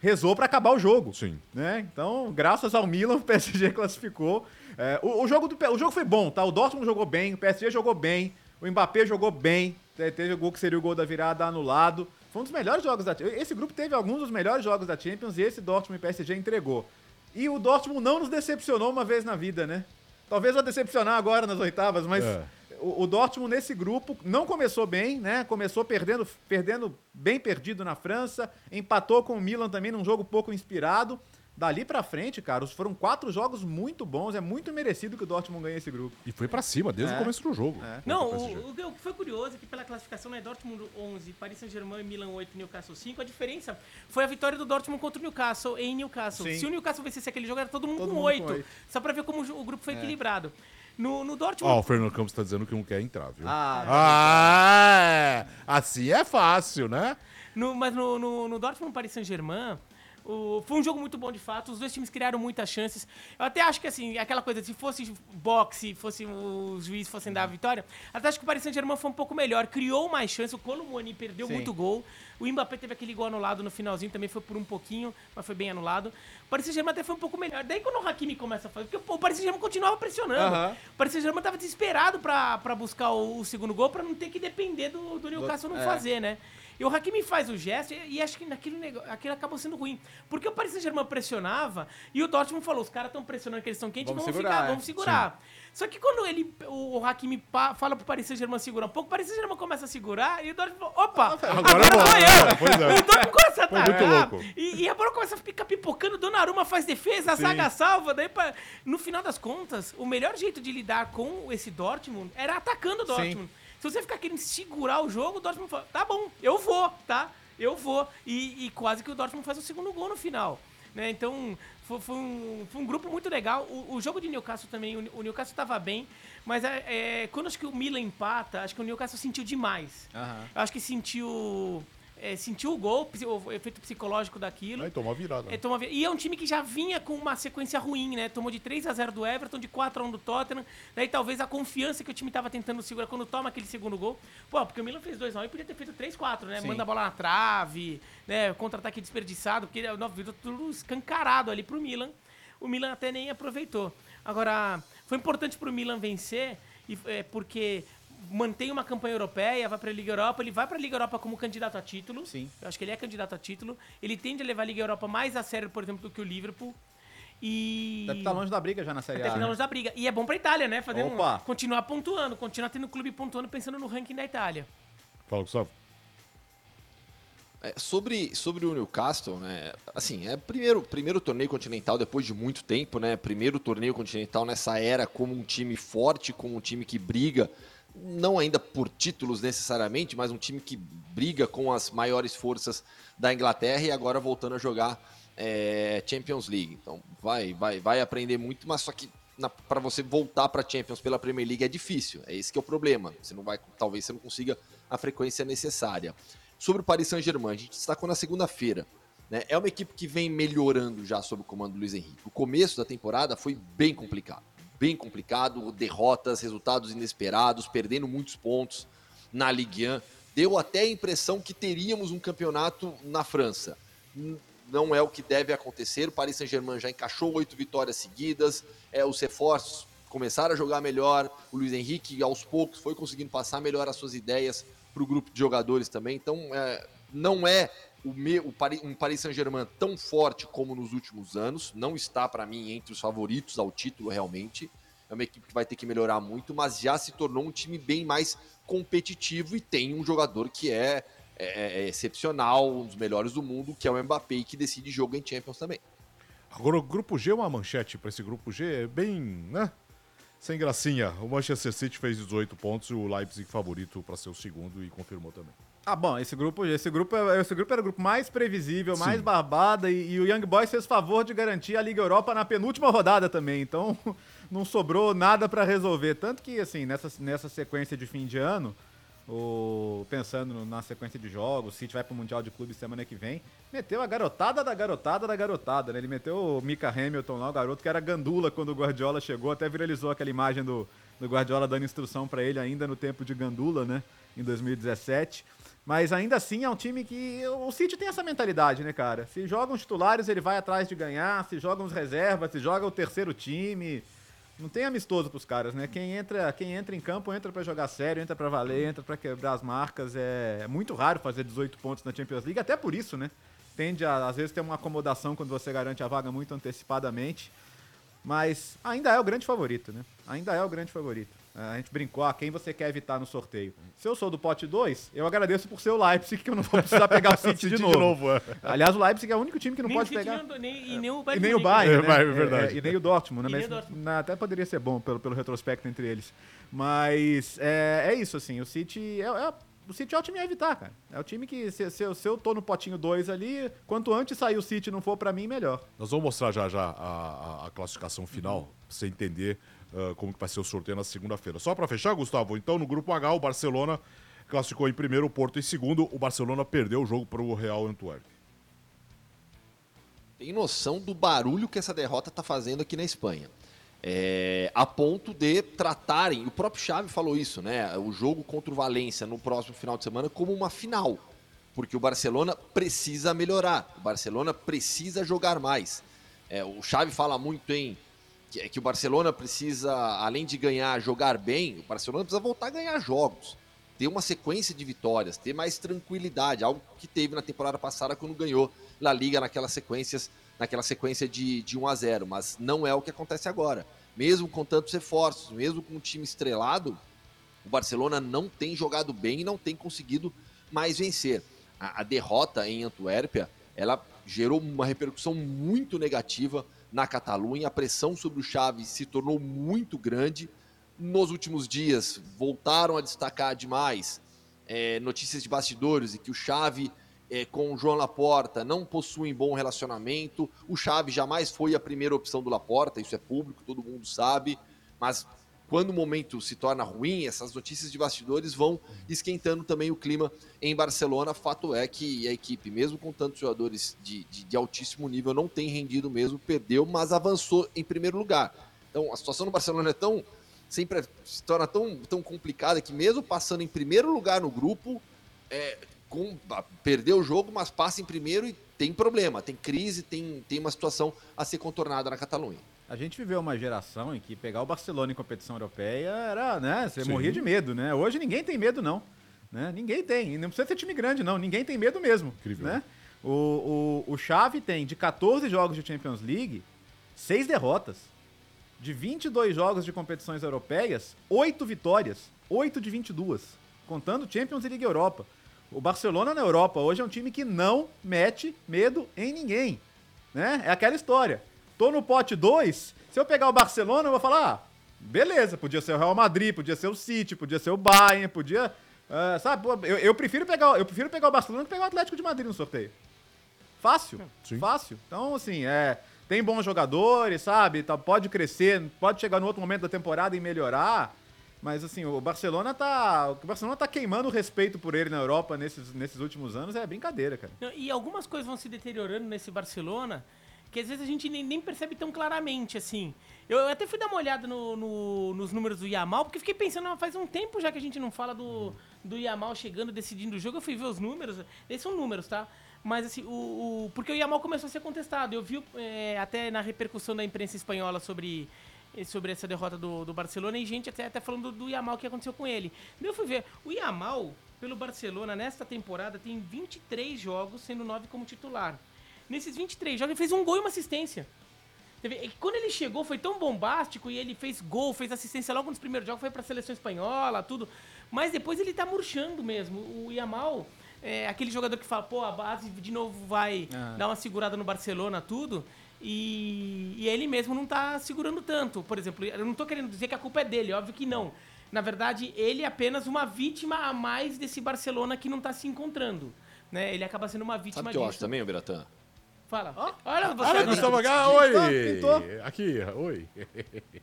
rezou pra acabar o jogo. Sim. Né? Então, graças ao Milan, o PSG classificou. É, o, o jogo do, o jogo foi bom, tá? O Dortmund jogou bem, o PSG jogou bem, o Mbappé jogou bem. Te- Teve o gol que seria o gol da virada anulado. Foi um dos melhores jogos da Esse grupo teve alguns dos melhores jogos da Champions e esse Dortmund e PSG entregou. E o Dortmund não nos decepcionou uma vez na vida, né? Talvez vai decepcionar agora nas oitavas, mas É. o, o Dortmund nesse grupo não começou bem, né? Começou perdendo, perdendo bem perdido na França, empatou com o Milan também num jogo pouco inspirado. Dali pra frente, cara, foram quatro jogos muito bons, é muito merecido que o Dortmund ganhe esse grupo. E foi pra cima, desde É. o começo do jogo. É. Não, o o, que foi curioso é que pela classificação é Dortmund 11, Paris Saint-Germain, Milan 8, Newcastle 5. A diferença foi a vitória do Dortmund contra o Newcastle em Newcastle. Sim. Se o Newcastle vencesse aquele jogo, era todo mundo Todo com mundo 8. com oito. Só pra ver como o grupo foi equilibrado. No, no Ó, Dortmund. o Fernando Campos tá dizendo que não quer entrar, viu? Ah, Ah, é. assim é fácil, né? No- mas no, no, no Dortmund Paris Saint-Germain, o- foi um jogo muito bom de fato. Os dois times criaram muitas chances. Eu até acho que assim, aquela coisa, se fosse boxe, fosse os juízes fossem dar a vitória, até acho que o Paris Saint-Germain foi um pouco melhor. Criou mais chances. O Colomoni perdeu Sim. muito gol. O Mbappé teve aquele gol anulado no finalzinho, também foi por um pouquinho, mas foi bem anulado. O Paris Saint-Germain até foi um pouco melhor. Daí quando o Hakimi começa a fazer, porque o Paris Saint-Germain continuava pressionando. O Paris Saint-Germain tava desesperado pra buscar o, o segundo gol, pra não ter que depender do, do Newcastle não é. fazer, né? E o Hakimi faz o gesto e, e acho que naquele negócio, aquilo acabou sendo ruim. Porque o Paris Saint-Germain pressionava e o Dortmund falou, os caras estão pressionando que eles estão quentes, Vamos vamos, segurar, ficar, é. vamos segurar. Só que quando ele, o, o Hakimi pa- fala pro Paris Saint-Germain segurar um pouco, o Paris Saint-Germain começa a segurar e o Dortmund fala, opa, agora, Agora sou bom. eu. É, pois é. O Dortmund começa a atacar. E, e a bola começa a ficar pipocando, Donnarumma faz defesa, a zaga salva, daí pra... No final das contas, o melhor jeito de lidar com esse Dortmund era atacando o Dortmund. Se você ficar querendo segurar o jogo, o Dortmund fala, tá bom, eu vou, tá? Eu vou. E, e quase que o Dortmund faz o segundo gol no final. Né? Então, foi, foi um, foi um grupo muito legal. O, o jogo de Newcastle também, o, o Newcastle estava bem, mas é, é, quando acho que o Milan empata, acho que o Newcastle sentiu demais. Eu acho que sentiu. É, sentiu o gol, o efeito psicológico daquilo. Aí tomou a virada. É, tomou- e é um time que já vinha com uma sequência ruim, né? Tomou de 3 a 0 do Everton, de 4 a 1 do Tottenham. Daí talvez a confiança que o time tava tentando segurar quando toma aquele segundo gol. Pô, porque o Milan fez 2 a 1 e podia ter feito 3 4, né? Sim. Manda a bola na trave, né? Contra-ataque desperdiçado, porque não, virou tudo escancarado ali pro Milan. O Milan até nem aproveitou. Agora, foi importante pro Milan vencer, e, é, porque mantém uma campanha europeia, vai pra Liga Europa, ele vai pra Liga Europa como candidato a título. Sim. Eu acho que ele é candidato a título. Ele tende a levar a Liga Europa mais a sério, por exemplo, do que o Liverpool. E. Deve estar longe da briga já na Série Deve A. estar né? longe da briga. E é bom pra Itália, né? Fazer um- continuar pontuando, continuar tendo clube pontuando pensando no ranking da Itália. Fala, Gustavo. É, sobre, sobre o Newcastle, né? Assim, é primeiro, primeiro torneio continental depois de muito tempo, né? Primeiro torneio continental nessa era como um time forte, como um time que briga, não ainda por títulos necessariamente, mas um time que briga com as maiores forças da Inglaterra e agora voltando a jogar é, Champions League. Então vai, vai, vai aprender muito, mas só que para você voltar para Champions pela Premier League é difícil. É esse que é o problema. Você não vai, talvez você não consiga a frequência necessária. Sobre o Paris Saint-Germain, a gente destacou na segunda-feira. Né? É uma equipe que vem melhorando já sob o comando do Luiz Henrique. O começo da temporada foi bem complicado. Bem complicado, derrotas, resultados inesperados, perdendo muitos pontos na Ligue 1. Deu até a impressão que teríamos um campeonato na França. Não é o que deve acontecer. O Paris Saint-Germain já encaixou oito vitórias seguidas. É, os reforços começaram a jogar melhor. O Luiz Henrique, aos poucos, foi conseguindo passar melhor as suas ideias para o grupo de jogadores também. Então, é, não é o, me, o Paris, um Paris Saint-Germain tão forte como nos últimos anos. Não está, para mim, entre os favoritos ao título, realmente. É uma equipe que vai ter que melhorar muito, mas já se tornou um time bem mais competitivo e tem um jogador que é, é, é excepcional, um dos melhores do mundo, que é o Mbappé, que decide jogo em Champions também. Agora, o grupo G é uma manchete para esse grupo G, é bem, né? Sem gracinha. O Manchester City fez 18 pontos e o Leipzig favorito para ser o segundo e confirmou também. Ah, bom, esse grupo, esse grupo, esse grupo era o grupo mais previsível, Sim. mais barbada e, e, o Young Boys fez favor de garantir a Liga Europa na penúltima rodada também. Então, não sobrou nada para resolver, tanto que assim, nessa, nessa sequência de fim de ano, o, pensando na sequência de jogos, o City vai pro Mundial de Clubes semana que vem, meteu a garotada da garotada da garotada, né? Ele meteu o Mika Hamilton lá, o garoto que era gandula quando o Guardiola chegou, até viralizou aquela imagem do, do Guardiola dando instrução para ele ainda no tempo de gandula, né? Em 2017. Mas ainda assim é um time que. O City tem essa mentalidade, né, cara? Se jogam os titulares, ele vai atrás de ganhar. Se jogam os reservas, se joga o terceiro time. Não tem amistoso pros caras, né? Quem entra, quem entra em campo entra para jogar sério, entra para valer, entra para quebrar as marcas. É, é muito raro fazer 18 pontos na Champions League, até por isso, né? Tende a, às vezes, ter uma acomodação quando você garante a vaga muito antecipadamente. Mas ainda é o grande favorito, né? Ainda é o grande favorito. A gente brincou, ah, quem você quer evitar no sorteio? Se eu sou do pote 2, eu agradeço por ser o Leipzig, que eu não vou precisar pegar o City de novo. de novo. é. Aliás, o Leipzig é o único time que não nem pode pegar. Nem, e nem o Bayern. E nem o Bayern, né? é, é, verdade. É, e nem o Dortmund, né? Mas, Dortmund. até poderia ser bom pelo, pelo retrospecto entre eles. Mas é, é isso, assim. O City é, é o City é o time a evitar, cara. É o time que, se, se, se eu tô no potinho 2 ali, quanto antes sair o City não for para mim, melhor. Nós vamos mostrar já já a, a, a classificação final, uhum. pra você entender uh, como que vai ser o sorteio na segunda-feira. Só para fechar, Gustavo, então no grupo H, o Barcelona classificou em primeiro, o Porto em segundo. O Barcelona perdeu o jogo para o Real Antwerp. Tem noção do barulho que essa derrota está fazendo aqui na Espanha. É, a ponto de tratarem, o próprio Xavi falou isso, né? O jogo contra o Valência no próximo final de semana como uma final. Porque o Barcelona precisa melhorar, o Barcelona precisa jogar mais. É, o Xavi fala muito em que, que o Barcelona precisa, além de ganhar, jogar bem, o Barcelona precisa voltar a ganhar jogos, ter uma sequência de vitórias, ter mais tranquilidade, algo que teve na temporada passada quando ganhou La Liga naquelas sequências, naquela sequência de, de 1 a 0, mas não é o que acontece agora. Mesmo com tantos reforços, mesmo com um time estrelado, o Barcelona não tem jogado bem e não tem conseguido mais vencer. A, a derrota em Antuérpia, ela gerou uma repercussão muito negativa na Catalunha. A pressão sobre o Xavi se tornou muito grande. Nos últimos dias, voltaram a destacar demais é, notícias de bastidores e que o Xavi é, com o João Laporta não possuem bom relacionamento. O Xavi jamais foi a primeira opção do Laporta, isso é público, todo mundo sabe. Mas quando o momento se torna ruim, essas notícias de bastidores vão esquentando também o clima em Barcelona. Fato é que a equipe, mesmo com tantos jogadores de, de, de altíssimo nível, não tem rendido mesmo, perdeu, mas avançou em primeiro lugar. Então a situação no Barcelona é tão sempre se torna tão, tão complicada que mesmo passando em primeiro lugar no grupo, é, com, perdeu o jogo, mas passa em primeiro e tem problema, tem crise, tem, tem uma situação a ser contornada na Catalunha. A gente viveu uma geração em que pegar o Barcelona em competição europeia era, né? Você Sim. morria de medo, né? Hoje ninguém tem medo, não. Né? Ninguém tem. E não precisa ser time grande, não. Ninguém tem medo mesmo. Incrível. Né? O, o, o Xavi tem, de 14 jogos de Champions League, 6 derrotas. De 22 jogos de competições europeias, 8 vitórias. 8 de 22. Contando Champions e Liga Europa. O Barcelona na Europa hoje é um time que não mete medo em ninguém. Né? É aquela história. Tô no pote 2, se eu pegar o Barcelona, eu vou falar, ah, beleza, podia ser o Real Madrid, podia ser o City, podia ser o Bayern, podia. Uh, sabe, eu, eu, prefiro pegar, eu prefiro pegar o Barcelona que pegar o Atlético de Madrid no sorteio. Fácil, Sim. fácil. Então, assim, é. tem bons jogadores, sabe? Tá, pode crescer, pode chegar no outro momento da temporada e melhorar. Mas assim, o Barcelona tá. O Barcelona tá queimando o respeito por ele na Europa nesses, nesses últimos anos, é brincadeira, cara. E algumas coisas vão se deteriorando nesse Barcelona que às vezes a gente nem, nem percebe tão claramente, assim. Eu, eu até fui dar uma olhada no, no, nos números do Yamal, porque fiquei pensando, ah, faz um tempo já que a gente não fala do, do Yamal chegando, decidindo o jogo. Eu fui ver os números, esses são números, tá? Mas assim, o, o porque o Yamal começou a ser contestado. Eu vi é, até na repercussão da imprensa espanhola sobre sobre essa derrota do, do Barcelona e gente até, até falando do, do Yamal, que aconteceu com ele. Eu fui ver, o Yamal, pelo Barcelona, nesta temporada, tem 23 jogos, sendo 9 como titular. Nesses 23 jogos, ele fez um gol e uma assistência. Quando ele chegou, foi tão bombástico e ele fez gol, fez assistência logo nos primeiros jogos, foi pra seleção espanhola, tudo. Mas depois ele tá murchando mesmo. O Yamal é aquele jogador que fala, pô, a base de novo vai ah. dar uma segurada no Barcelona, tudo. E, e ele mesmo não tá segurando tanto. Por exemplo, eu não tô querendo dizer que a culpa é dele, óbvio que não. Na verdade, ele é apenas uma vítima a mais desse Barcelona que não tá se encontrando. Né? Ele acaba sendo uma vítima Sabe o que eu acho também, Biratã? Fala. Oh, olha você. Olha, Gustavo H, oi. Pintou. Aqui, oi.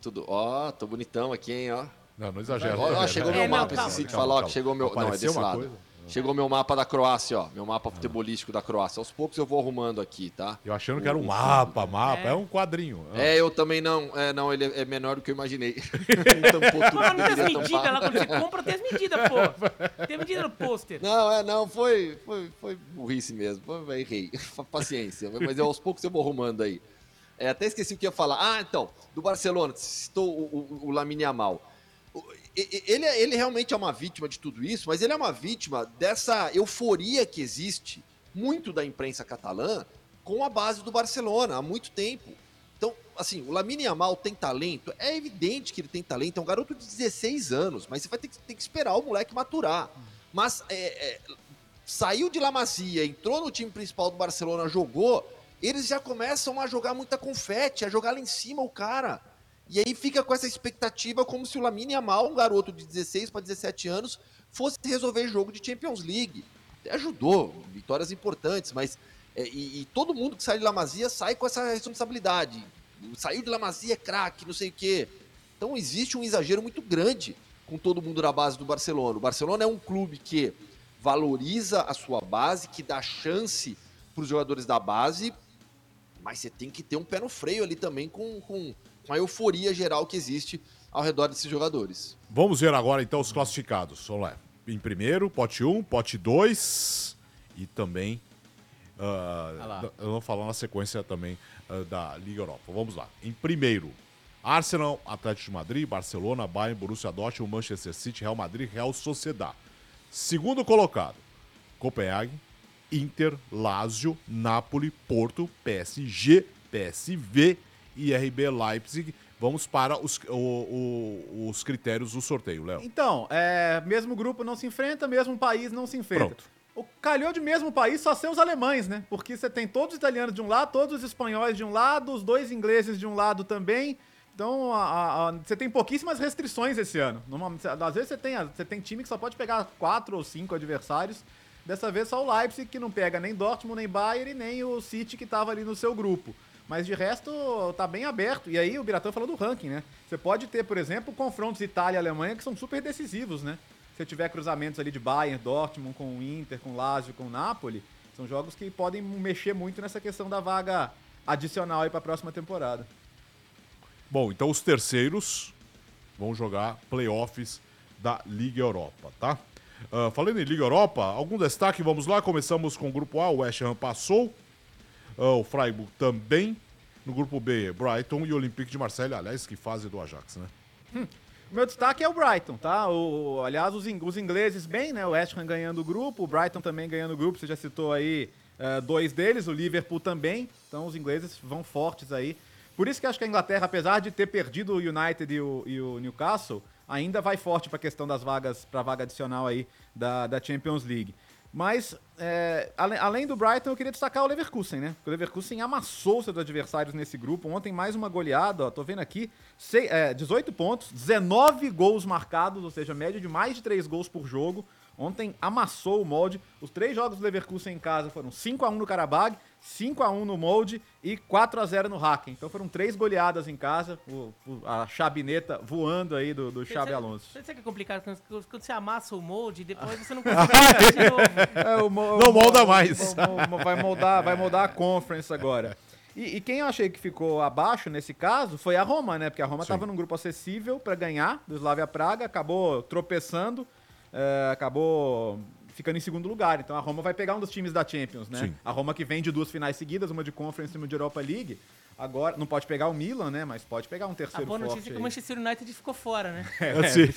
Tudo, ó, tô bonitão aqui, hein, ó. Não, não exagera. Ó, chegou é, meu mapa, esqueci de falar, ó, que chegou meu... Não, é desse lado. Coisa? Chegou meu mapa da Croácia, ó. Meu mapa futebolístico da Croácia. Aos poucos eu vou arrumando aqui, tá? Eu achando que era um mapa, mapa. É, é um quadrinho. É, eu também não. É, não, ele é menor do que eu imaginei. tampou tudo. Mano, tem as medidas lá quando você compra, tem as medidas, pô. Tem medida no pôster. Não, é, não, foi, foi, foi burrice mesmo. Foi, errei. Paciência. Mas eu, aos poucos eu vou arrumando aí. É, até esqueci o que ia falar. Ah, então, do Barcelona, citou o, o, o Lamine Yamal ele, ele realmente é uma vítima de tudo isso, mas ele é uma vítima dessa euforia que existe muito da imprensa catalã com a base do Barcelona há muito tempo. Então, assim, o Lamine Yamal tem talento, é evidente que ele tem talento, é um garoto de 16 anos, mas você vai ter que, ter que esperar o moleque maturar. Mas é, é, saiu de La Masia, entrou no time principal do Barcelona, jogou, eles já começam a jogar muita confete, a jogar lá em cima o cara. E aí fica com essa expectativa como se o Lamine Yamal, um garoto de 16 para 17 anos, fosse resolver jogo de Champions League. Até ajudou, vitórias importantes, mas é, e, e, todo mundo que sai de Lamazia sai com essa responsabilidade. Saiu de Lamazia é craque, não sei o quê. Então existe um exagero muito grande com todo mundo na base do Barcelona. O Barcelona é um clube que valoriza a sua base, que dá chance para os jogadores da base, mas você tem que ter um pé no freio ali também com, com com a euforia geral que existe ao redor desses jogadores. Vamos ver agora então os classificados. Vamos lá. Em primeiro, pote 1, pote 2 e também. Uh, eu vou falar na sequência também uh, da Liga Europa. Vamos lá. Em primeiro, Arsenal, Atlético de Madrid, Barcelona, Bayern, Borussia Dortmund, Manchester City, Real Madrid, Real Sociedad. Segundo colocado, Copenhague, Inter, Lazio, Napoli, Porto, PSG, PSV e RB Leipzig. Vamos para os, o, o, os critérios do sorteio, Léo. Então, é, mesmo grupo não se enfrenta, mesmo país não se enfrenta. Pronto. O calhou de mesmo país só ser os alemães, né? Porque você tem todos os italianos de um lado, todos os espanhóis de um lado, os dois ingleses de um lado também. Então, a, a, você tem pouquíssimas restrições esse ano. às vezes você tem, você tem time que só pode pegar quatro ou cinco adversários. Dessa vez só o Leipzig, que não pega nem Dortmund, nem Bayern e nem o City, que estava ali no seu grupo. Mas de resto, tá bem aberto. E aí o Biratã falou do ranking, né? Você pode ter, por exemplo, confrontos Itália e Alemanha que são super decisivos, né? Se tiver cruzamentos ali de Bayern, Dortmund com o Inter, com o Lazio, com o Napoli, são jogos que podem mexer muito nessa questão da vaga adicional aí para a próxima temporada. Bom, então os terceiros vão jogar playoffs da Liga Europa, tá? Uh, falando em Liga Europa, algum destaque? Vamos lá, começamos com o grupo A, o West Ham passou, o Freiburg também. No grupo B, Brighton e Olympique de Marseille. Aliás, que fase do Ajax, né? Hum. Meu destaque é o Brighton, tá? O, aliás, os, os ingleses bem, né? O West Ham ganhando o grupo, o Brighton também ganhando o grupo. Você já citou aí uh, dois deles, o Liverpool também. Então os ingleses vão fortes aí. Por isso que acho que a Inglaterra, apesar de ter perdido o United e o, e o Newcastle, ainda vai forte para a questão das vagas, para a vaga adicional aí da, da Champions League. Mas, é, além do Brighton, eu queria destacar o Leverkusen, né? Porque o Leverkusen amassou seus adversários nesse grupo. Ontem, mais uma goleada, ó, tô vendo aqui, sei, é, 18 pontos, 19 gols marcados, ou seja, média de mais de 3 gols por jogo. Ontem amassou o molde. Os três jogos do Leverkusen em casa foram 5x1 no Karabag, 5x1 no molde e 4x0 no Hacken. Então foram três goleadas em casa. O, o- a chabineta voando aí do, do Xabi Sabe- Alonso. Sabe o que é complicado? Quando, você amassa o molde, depois você não consegue de novo. É, o Não molda mo- mais. vai, moldar, vai moldar a conference agora. E, e quem eu achei que ficou abaixo nesse caso foi a Roma, né? Porque a Roma estava num grupo acessível para ganhar do Slavia Praga, acabou tropeçando, é, acabou ficando em segundo lugar. Então a Roma vai pegar um dos times da Champions, né? Sim. A Roma que vem de duas finais seguidas, uma de Conference e uma de Europa League. Agora, não pode pegar o Milan, né? Mas pode pegar um A terceiro boa forte notícia é que o. Manchester United ficou fora, né? Assim.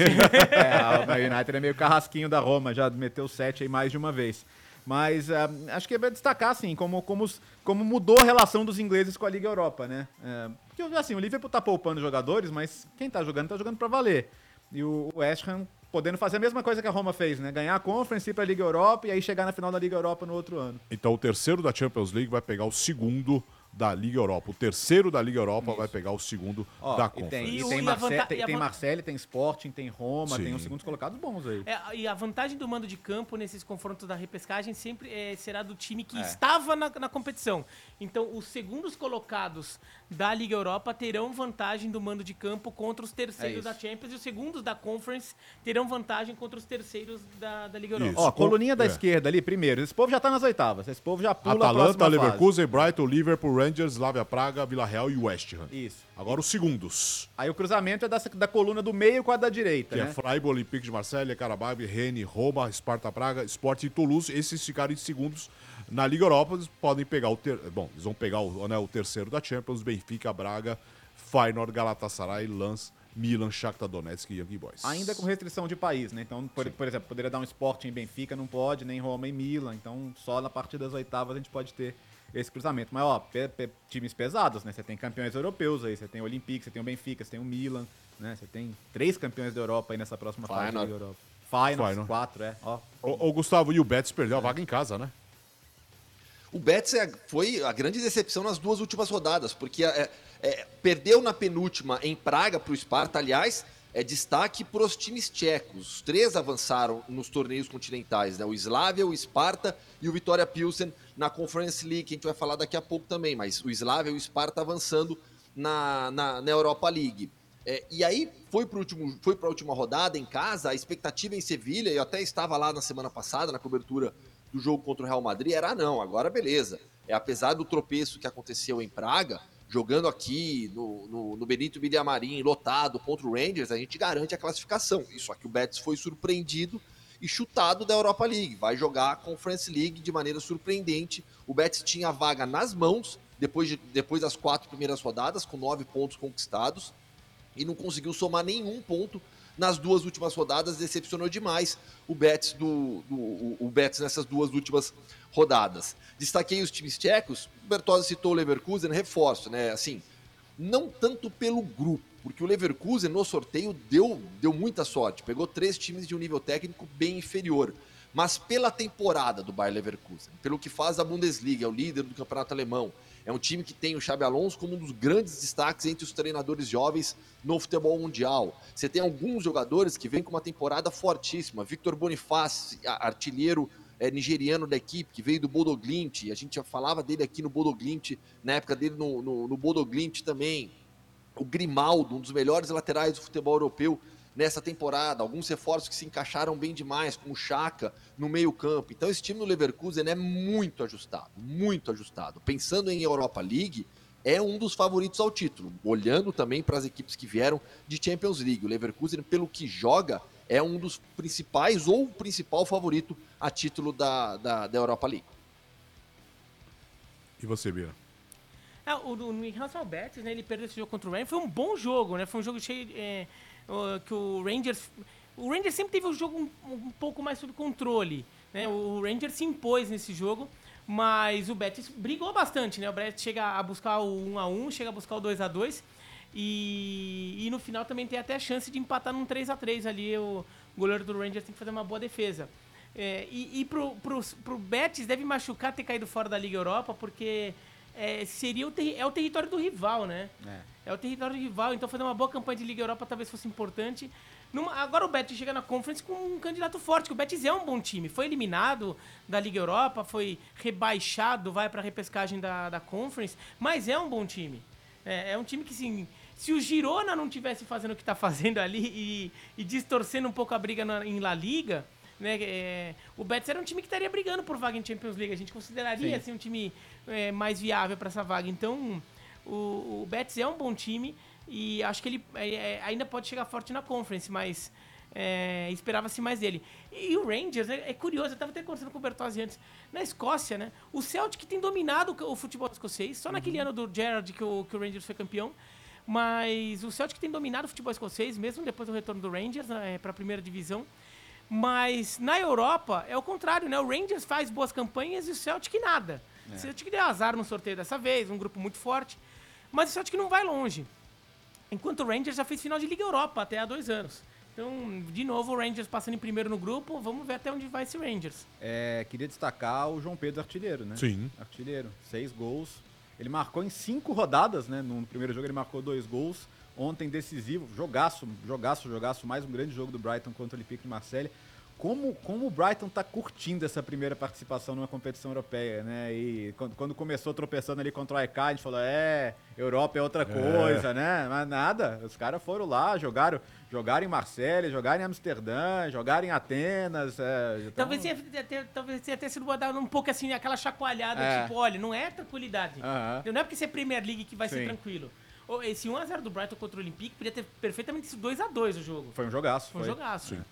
É, a United é meio carrasquinho da Roma, já meteu 7 aí mais de uma vez. Mas ah, acho que é pra destacar, assim, como, como, como mudou a relação dos ingleses com a Liga Europa, né? É, porque, assim, o Liverpool tá poupando jogadores, mas quem tá jogando, tá jogando pra valer. E o o West Ham podendo fazer a mesma coisa que a Roma fez, né? Ganhar a Conference, ir pra Liga Europa e aí chegar na final da Liga Europa no outro ano. Então o terceiro da Champions League vai pegar o segundo da Liga Europa. O terceiro da Liga Europa vai pegar o segundo Ó, da tem, Conference. e tem, e a tem, a tem Marseille, tem Sporting, tem Roma, tem Sim. os segundos colocados bons aí. É, e a vantagem do mando de campo nesses confrontos da repescagem sempre é, será do time que É. estava na, na competição. Então, os segundos colocados da Liga Europa terão vantagem do mando de campo contra os terceiros É da isso. Champions e os segundos da Conference terão vantagem contra os terceiros da, da Liga Europa. Isso. Ó, coluninha da É. esquerda ali, primeiro. Esse povo já tá nas oitavas. Esse povo já pula a Atalanta, fase. Leverkusen, Brighton, Liverpool, Rangers, Slavia Praga, Vila Real e West Ham. Isso. Agora os segundos, Aí o cruzamento é dessa, da coluna do meio com a da direita, que né? é Freiburg, Olympique de Marselha, Karabag, Rennes, Roma, Sparta Praga, Sport e Toulouse. Esses ficaram em segundos na Liga Europa. Eles podem pegar o ter... Bom, eles vão pegar o, né, o terceiro da Champions, Benfica, Braga, Feyenoord, Galatasaray, Lens, Milan, Shakhtar Donetsk e Young Boys. Ainda com restrição de país, né? Então, por, por exemplo, poderia dar um esporte em Benfica, não pode, nem Roma e Milan. Então, só na partir das oitavas a gente pode ter esse cruzamento. Mas, ó, pe- pe- times pesados, né? Você tem campeões europeus aí, você tem o Olympique, você tem o Benfica, você tem o Milan, né? Você tem três campeões da Europa aí nessa próxima fase da Europa. Feyenoord, Feyenoord. quatro, é. Ó, Ô, ô, Gustavo, e o Betis perdeu a vaga em casa, né? O Betis é- foi a grande decepção nas duas últimas rodadas, porque é, é, perdeu na penúltima em Praga para o Sparta, aliás, é destaque para os times tchecos. Os três avançaram nos torneios continentais, né? O Slavia, o Sparta e o Vitória Pilsen na Conference League, que a gente vai falar daqui a pouco também, mas o Slavia e o Sparta avançando na, na, na Europa League. É, e aí foi para a última rodada em casa, a expectativa em Sevilha, eu até estava lá na semana passada, na cobertura do jogo contra o Real Madrid, era ah, não, agora beleza. É, apesar do tropeço que aconteceu em Praga, jogando aqui no, no, no Benito Villamarim, lotado contra o Rangers, a gente garante a classificação. Isso aqui o Betis foi surpreendido e chutado da Europa League. Vai jogar a Conference League de maneira surpreendente. O Betis tinha a vaga nas mãos depois, de, depois das quatro primeiras rodadas, com nove pontos conquistados, e não conseguiu somar nenhum ponto nas duas últimas rodadas, decepcionou demais o Betis, do, do- o, Betis nessas duas últimas rodadas. Destaquei os times tchecos, o Bertozzi citou o Leverkusen, reforço, né? Assim, não tanto pelo grupo, porque o Leverkusen no sorteio deu, deu muita sorte, pegou três times de um nível técnico bem inferior. Mas pela temporada do Bayer Leverkusen, pelo que faz a Bundesliga, é o líder do campeonato alemão, é um time que tem o Xabi Alonso como um dos grandes destaques entre os treinadores jovens no futebol mundial. Você tem alguns jogadores que vêm com uma temporada fortíssima. Victor Bonifácio, artilheiro é, nigeriano da equipe, que veio do Bodo Glimt. A gente já falava dele aqui no Bodo Glimt, na época dele no, no, no Bodo Glimt também. O Grimaldo, um dos melhores laterais do futebol europeu nessa temporada. Alguns reforços que se encaixaram bem demais, como o Chaka no meio-campo. Então, esse time do Leverkusen é muito ajustado, muito ajustado. Pensando em Europa League, é um dos favoritos ao título. Olhando também para as equipes que vieram de Champions League. O Leverkusen, pelo que joga, é um dos principais ou o principal favorito a título da, da, da Europa League. E você, Bia? É, o, o, em relação ao Betis, né, ele perdeu esse jogo contra o Rangers. Foi um bom jogo, né? Foi um jogo cheio. é, que o Rangers. O Rangers sempre teve o jogo um, um pouco mais sob controle. Né? O Rangers se impôs nesse jogo, mas o Betis brigou bastante, né? O Betis chega a buscar o 1x1, chega a buscar o 2x2. E, e no final também tem até a chance de empatar num 3x3 ali. O goleiro do Rangers tem que fazer uma boa defesa. É, e e pro, pro, pro Betis deve machucar ter caído fora da Liga Europa, porque é, seria o, é o território do rival, né? É o território rival, então fazer uma boa campanha de Liga Europa talvez fosse importante. numa- agora o Betis chega na Conference com um candidato forte, que o Betis é um bom time. Foi eliminado da Liga Europa, foi rebaixado, vai pra repescagem da, da Conference, mas é um bom time. É, é um time que, sim, se o Girona não tivesse fazendo o que tá fazendo ali e, e distorcendo um pouco a briga na- em La Liga, né, é, o Betis era um time que estaria brigando por vaga em Champions League. A gente consideraria assim, um time é, mais viável para essa vaga. Então, o, o Betis é um bom time e acho que ele é, é, ainda pode chegar forte na Conference, mas é, esperava-se mais dele. E o Rangers, né, é curioso, eu estava até conversando com o Bertozzi antes. Na Escócia, né, o Celtic tem dominado o, o futebol escocês, só naquele ano do Gerrard que o, que o Rangers foi campeão. Mas o Celtic tem dominado o futebol escocês, mesmo depois do retorno do Rangers para a primeira divisão. Mas na Europa é o contrário, né? O Rangers faz boas campanhas e o Celtic nada. O Celtic deu azar no sorteio dessa vez, um grupo muito forte. Mas o Celtic não vai longe. Enquanto o Rangers já fez final de Liga Europa até há dois anos. Então, de novo, o Rangers passando em primeiro no grupo. Vamos ver até onde vai esse Rangers. É, queria destacar o João Pedro artilheiro, né? Sim. Artilheiro. Seis gols. Ele marcou em cinco rodadas, né? No primeiro jogo ele marcou dois gols. Ontem decisivo, jogaço, jogaço, jogaço. Mais um grande jogo do Brighton contra o Olympique de Marseille. Como, como o Brighton tá curtindo essa primeira participação numa competição europeia, né? E quando, quando começou tropeçando ali contra o AEK, a gente falou, é, Europa é outra coisa, né? Mas nada, os caras foram lá, jogaram, jogaram em Marseille, jogaram em Amsterdã, jogaram em Atenas. É, então- Talvez tenha, ter, talvez tenha até sido dado um pouco assim, aquela chacoalhada, É. tipo, olha, não é tranquilidade. Aham. Não é porque você é Premier League que vai ser Sim. tranquilo. Ô, Esse 1x0 do Brighton contra o Olympique podia ter perfeitamente sido 2x2 o jogo. Foi um jogaço. Foi um jogaço. Sim.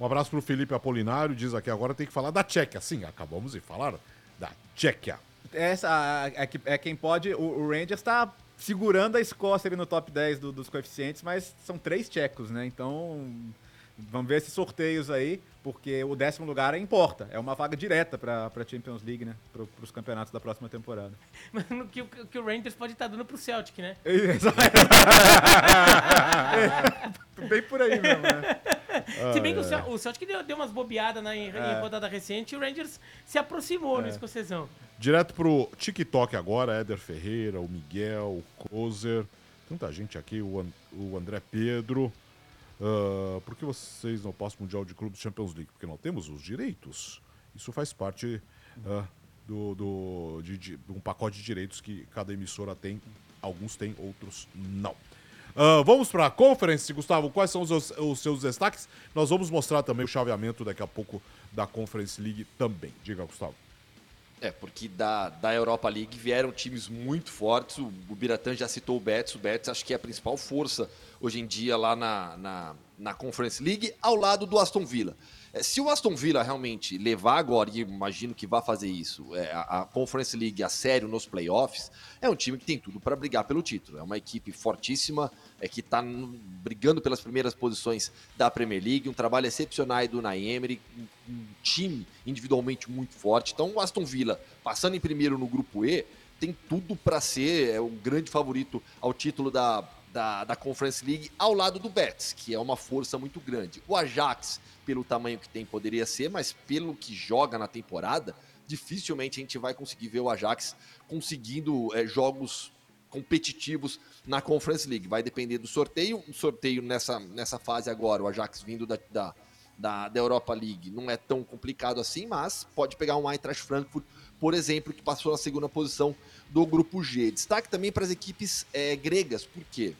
Um abraço pro Felipe Apolinário, diz aqui agora tem que falar da Tchequia. Sim, acabamos de falar da Tchequia. Essa é, é quem pode. O, o Rangers tá segurando a Escócia ali no top 10 do- dos coeficientes, mas são três tchecos, né? Então. Vamos ver esses sorteios aí, porque o décimo lugar importa. É uma vaga direta pra, pra Champions League, né? Pro, pros campeonatos da próxima temporada. Mas no que, o- que o Rangers pode estar dando pro Celtic, né? É, Bem por aí mesmo, né? Se bem que o, Cel- o Celtic deu, deu umas bobeadas na, em, em rodada recente e o Rangers se aproximou no escocesão. Direto pro TikTok agora, Éder Ferreira, o Miguel, o Kozer, tanta gente aqui, o, o André Pedro. Ah, por que vocês não passam o Mundial de Clubes Champions League? Porque não temos os direitos. Isso faz parte ah, do, do- de, de um pacote de direitos que cada emissora tem. Alguns têm, outros não. Ah, vamos para a conference, Gustavo. Quais são os, seus- os seus destaques? Nós vamos mostrar também o chaveamento daqui a pouco da Conference League também. Diga, Gustavo. É, porque da, da Europa League vieram times muito fortes. O, o Biratã já citou o Betis. O Betis acho que é a principal força hoje em dia lá na, na, na Conference League, ao lado do Aston Villa. É, se o Aston Villa realmente levar agora, e imagino que vai fazer isso, é, a, Conference League a sério nos playoffs, é um time que tem tudo para brigar pelo título. É uma equipe fortíssima, é que está brigando pelas primeiras posições da Premier League, um trabalho excepcional do Unai Emery, um, time individualmente muito forte. Então o Aston Villa, passando em primeiro no grupo E, tem tudo para ser é, um grande favorito ao título da, da, da Conference League, ao lado do Betis, que é uma força muito grande. O Ajax, pelo tamanho que tem, poderia ser, mas pelo que joga na temporada, dificilmente a gente vai conseguir ver o Ajax conseguindo é, jogos competitivos na Conference League. Vai depender do sorteio. O sorteio nessa, nessa fase agora, o Ajax vindo da, da, da, da Europa League, não é tão complicado assim, mas pode pegar um Eintracht Frankfurt, por exemplo, que passou na segunda posição do grupo G. Destaque também para as equipes é, gregas, por quê?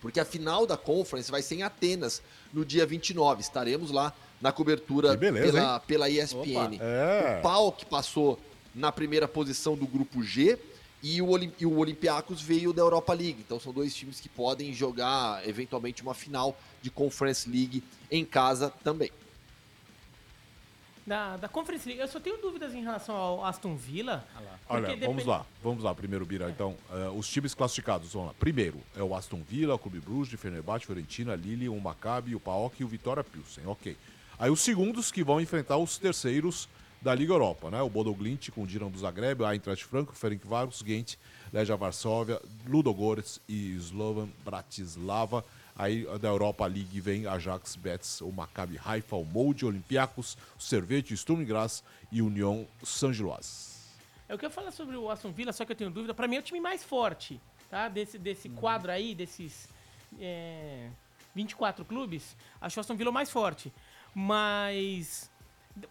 Porque a final da Conference vai ser em Atenas, no dia 29. Estaremos lá na cobertura beleza, pela, pela ESPN. É. O Pau que passou na primeira posição do grupo G e o, Olim- e o Olympiacos veio da Europa League. Então são dois times que podem jogar eventualmente uma final de Conference League em casa também. Da, da Conference League, eu só tenho dúvidas em relação ao Aston Villa. Olha, porque vamos lá, vamos lá, primeiro, Bira. Então, eh, os times classificados, vamos lá. Primeiro é o Aston Villa, o Clube Bruges, Fenerbahçe, Fiorentina, Lille, o Maccabi, o PAOK e o Vitória Pilsen, ok. Aí os segundos que vão enfrentar os terceiros da Liga Europa, né? O Bodo Glimt com o Dinamo do Zagreb, a Eintracht Franco, Ferencváros, Ghent, Legia Varsóvia, Ludogorets e Slovan Bratislava. Aí da Europa League vem Ajax, Betis, o Maccabi Haifa, o Molde, Olympiacos, o Servete, o Sturm Graz e União Saint-Gilloise. Eu quero falar sobre o Aston Villa, só que eu tenho dúvida. Pra mim é o time mais forte, tá? Desse, desse Uhum. quadro aí, desses. é, 24 clubes, acho o Aston Villa o mais forte. Mas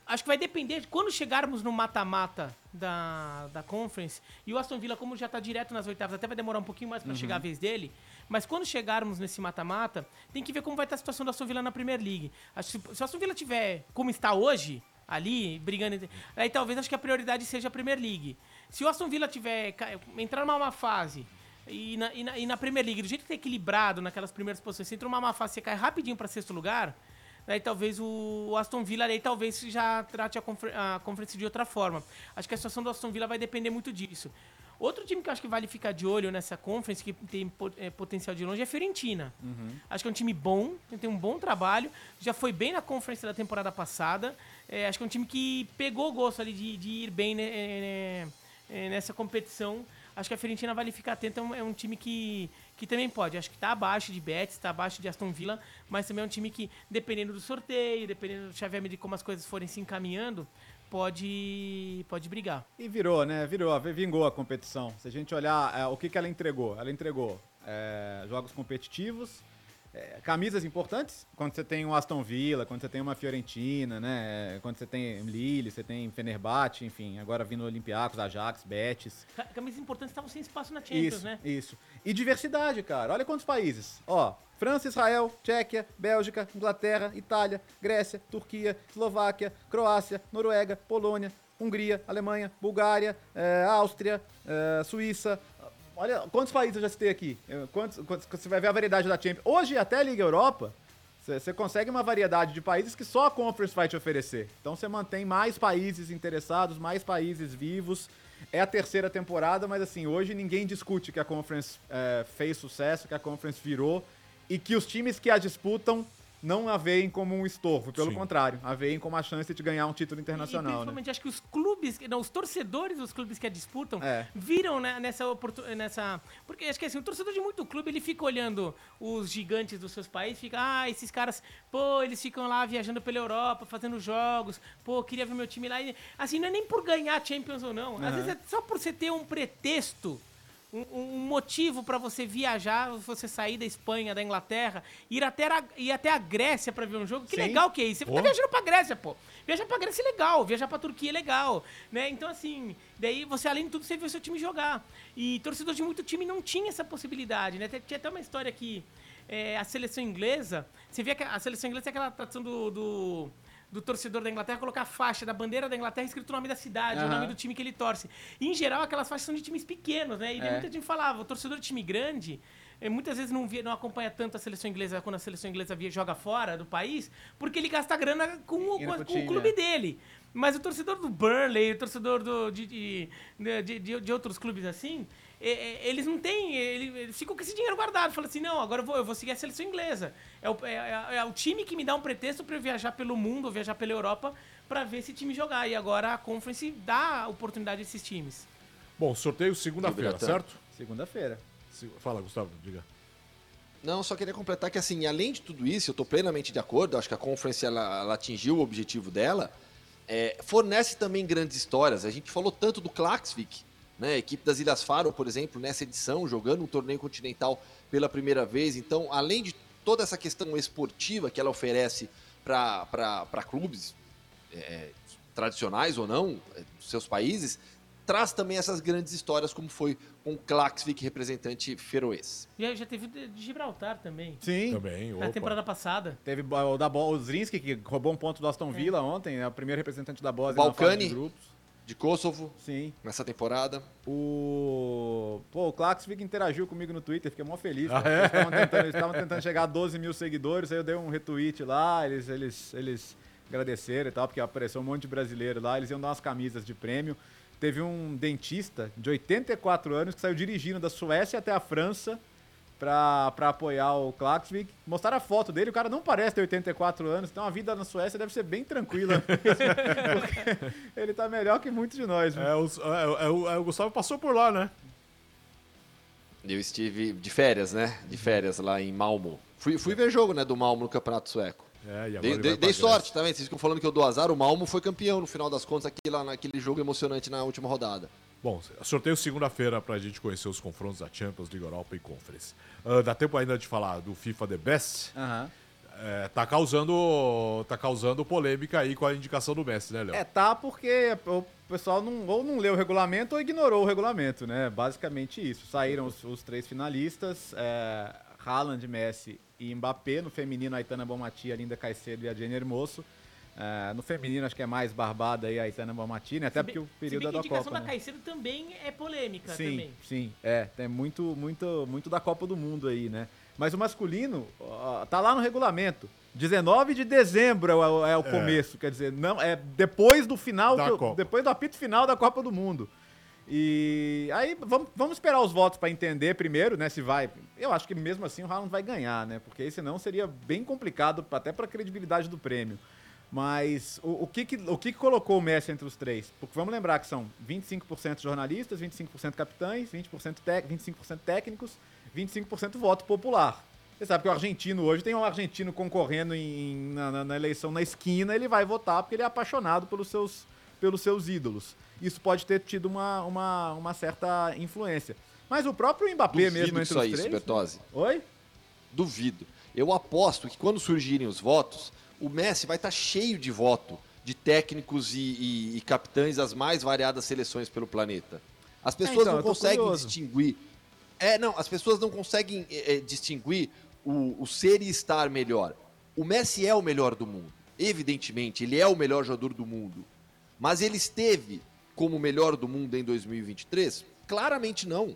acho que vai depender de quando chegarmos no mata-mata da, da Conference, e o Aston Villa, como já tá direto nas oitavas, até vai demorar um pouquinho mais para chegar a vez dele, mas quando chegarmos nesse mata-mata, tem que ver como vai estar a situação do Aston Villa na Premier League. Se, se o Aston Villa tiver como está hoje, ali, brigando, aí talvez acho que a prioridade seja a Premier League. Se o Aston Villa tiver entrar numa má fase, e na, e, na, e na Premier League, do jeito que tá equilibrado naquelas primeiras posições, se entra uma má fase, você cai rapidinho para sexto lugar, Aí talvez o Aston Villa aí talvez já trate a, confer a conferência de outra forma. Acho que a situação do Aston Villa vai depender muito disso. Outro time que eu acho que vale ficar de olho nessa conference, que tem eh, potencial de longe, é a Fiorentina. Acho que é um time bom, tem um bom trabalho, já foi bem na conferência da temporada passada. Eh, acho que é um time que pegou o gosto ali de, de ir bem né, eh, eh, nessa competição. Acho que a Fiorentina vale ficar atenta, é um, é um time que, que também pode. Acho que tá abaixo de Betis, tá abaixo de Aston Villa, mas também é um time que, dependendo do sorteio, dependendo do chaveamento de como as coisas forem se encaminhando, pode, pode brigar. E virou, né? Virou, vingou a competição. Se a gente olhar é, o que, que ela entregou, ela entregou é, jogos competitivos, é, camisas importantes, quando você tem um Aston Villa, quando você tem uma Fiorentina, né? Quando você tem Lille, você tem Fenerbahçe, enfim, agora vindo Olympiacos, Ajax, Betis. Ca- Camisas importantes estavam sem espaço na Champions, Isso, né? isso. E diversidade, cara. Olha quantos países. Ó, França, Israel, Tchequia, Bélgica, Inglaterra, Itália, Grécia, Turquia, Eslováquia, Croácia, Noruega, Polônia, Hungria, Alemanha, Bulgária, eh, Áustria, eh, Suíça. Olha quantos países eu já citei aqui. Quantos, quantos- você vai ver a variedade da Champions. Hoje, até a Liga Europa, você consegue uma variedade de países que só a Conference vai te oferecer. Então você mantém mais países interessados, mais países vivos. É a terceira temporada, mas assim, hoje ninguém discute que a Conference é, fez sucesso, que a Conference virou e que os times que a disputam não a veem como um estorvo. Pelo Sim. contrário, a veem como a chance de ganhar um título E internacional. né? principalmente acho que os clubes, não, os torcedores dos clubes que a disputam É. viram né, nessa oportunidade, nessa, porque acho que assim, o torcedor de muito clube, ele fica olhando os gigantes dos seus países, fica, ah, esses caras, pô, eles ficam lá viajando pela Europa, fazendo jogos, pô, queria ver meu time lá, e, assim, não é nem por ganhar Champions ou não, às vezes é só por você ter um pretexto um, um motivo para você viajar, você sair da Espanha, da Inglaterra, ir até a, ir até a Grécia para ver um jogo. Que Sim. legal que é isso. Você Pô. tá viajando pra Grécia, pô. Viajar pra Grécia é legal, viajar pra Turquia é legal, né? Então, assim, daí você, além de tudo, você vê o seu time jogar. E torcedor de muito time não tinha essa possibilidade, né? Tinha até uma história que é, a seleção inglesa, você vê que a seleção inglesa tem aquela tradição do... do do torcedor da Inglaterra colocar a faixa da bandeira da Inglaterra escrito o nome da cidade, o Aham. nome do time que ele torce. E, em geral, aquelas faixas são de times pequenos, né? E É. muita gente falava, o torcedor de time grande, eh, muitas vezes não, via, não acompanha tanto a seleção inglesa quando a seleção inglesa via, joga fora do país, porque ele gasta grana com, o, com, com o clube é. dele. Mas o torcedor do Burnley, o torcedor do, de, de, de, de- outros clubes assim, eles não têm. Eles, ficam com esse dinheiro guardado. Falam assim: não, agora eu vou, eu vou seguir a seleção inglesa. É o, é, é- é o time que me dá um pretexto para eu viajar pelo mundo, ou viajar pela Europa, para ver esse time jogar. E agora a Conference dá oportunidade a esses times. Bom, sorteio segunda-feira, certo? Segunda-feira. Se- Fala, Gustavo, diga. Não, só queria completar que, assim, além de tudo isso, eu estou plenamente de acordo, acho que a Conference ela, ela atingiu o objetivo dela, é, fornece também grandes histórias. A gente falou tanto do Klaxvik, né, a equipe das Ilhas Faro, por exemplo, nessa edição, jogando um torneio continental pela primeira vez. Então, além de toda essa questão esportiva que ela oferece para clubes é, tradicionais ou não, é, dos seus países, traz também essas grandes histórias, como foi com o Klaxvik, representante feroês. E já teve o de Gibraltar também. Sim. Também, Na opa. temporada passada. Teve o da Bo- o Zrinski, que roubou um ponto do Aston Villa ontem, é o primeiro representante da Bósnia na fase Balcani. de grupos. De Kosovo, Sim. nessa temporada. O. Pô, o Klaxvik interagiu comigo no Twitter, fiquei mó feliz. Ah, é? Eles estavam tentando, tentando chegar a 12 mil seguidores, aí eu dei um retweet lá, eles, eles, eles agradeceram e tal, porque apareceu um monte de brasileiro lá, eles iam dar umas camisas de prêmio. Teve um dentista de 84 anos que saiu dirigindo da Suécia até a França pra, pra apoiar o Klaxvik. Mostraram a foto dele, o cara não parece ter 84 anos, então a vida na Suécia deve ser bem tranquila. ele tá melhor que muitos de nós. É, os- é, é, o, é, o Gustavo passou por lá, né? Eu estive de férias, né? De férias lá em Malmo. Fui, fui ver jogo, né, do Malmo no Campeonato Sueco. É, e agora Dei, dei- dei sorte também, vocês ficam falando que eu dou azar. O Malmo foi campeão no final das contas aqui lá naquele jogo emocionante na última rodada. Bom, sorteio segunda-feira pra gente conhecer os confrontos da Champions League Europa e Conference. Ah, dá tempo ainda de falar do FIFA The Best? Aham. É, tá causando tá causando polêmica aí com a indicação do Messi, né, Léo? É, tá porque o pessoal não, ou não leu o regulamento ou ignorou o regulamento, né? Basicamente isso. Saíram os, os três finalistas, é, Haaland, Messi e Mbappé. No feminino, a Aitana Bonmati, a Linda Caicedo e a Jenny Hermoso. É, no feminino, acho que é mais barbada aí a Aitana Bonmati, né? Até bem- porque o se período bem é que a da indicação Copa, da né? Caicedo também é polêmica Sim, também. sim, é. Tem muito, muito, muito da Copa do Mundo aí, né? Mas o masculino ó, tá lá no regulamento. 19 de dezembro é o, é o começo, quer dizer, não é depois do final, Da que- Copa. depois do apito final da Copa do Mundo. E aí vamos, vamos esperar os votos para entender primeiro, né, se vai. Eu acho que mesmo assim o Haaland vai ganhar, né? Porque aí senão seria bem complicado até para a credibilidade do prêmio. Mas o, o que, que, o que, que colocou o Messi entre os três? Porque vamos lembrar que são 25% jornalistas, 25% capitães, 20% tec, 25% técnicos, 25% voto popular. Você sabe que o argentino hoje tem um argentino concorrendo em- na, na- na eleição na esquina, ele vai votar porque ele é apaixonado pelos seus, pelos seus ídolos. Isso pode ter tido uma, uma, uma certa influência. Mas o próprio Mbappé Duvido mesmo entre isso os aí, três... Bertozzi. Oi? Duvido. Eu aposto que quando surgirem os votos, o Messi vai estar cheio de voto de técnicos e, e- e capitães das mais variadas seleções pelo planeta. As pessoas então, eu não conseguem curioso. distinguir. É, não, as pessoas não conseguem é, é, distinguir o, o ser e estar melhor. O Messi é o melhor do mundo. Evidentemente, ele é o melhor jogador do mundo. Mas ele esteve como o melhor do mundo em 2023? Claramente não.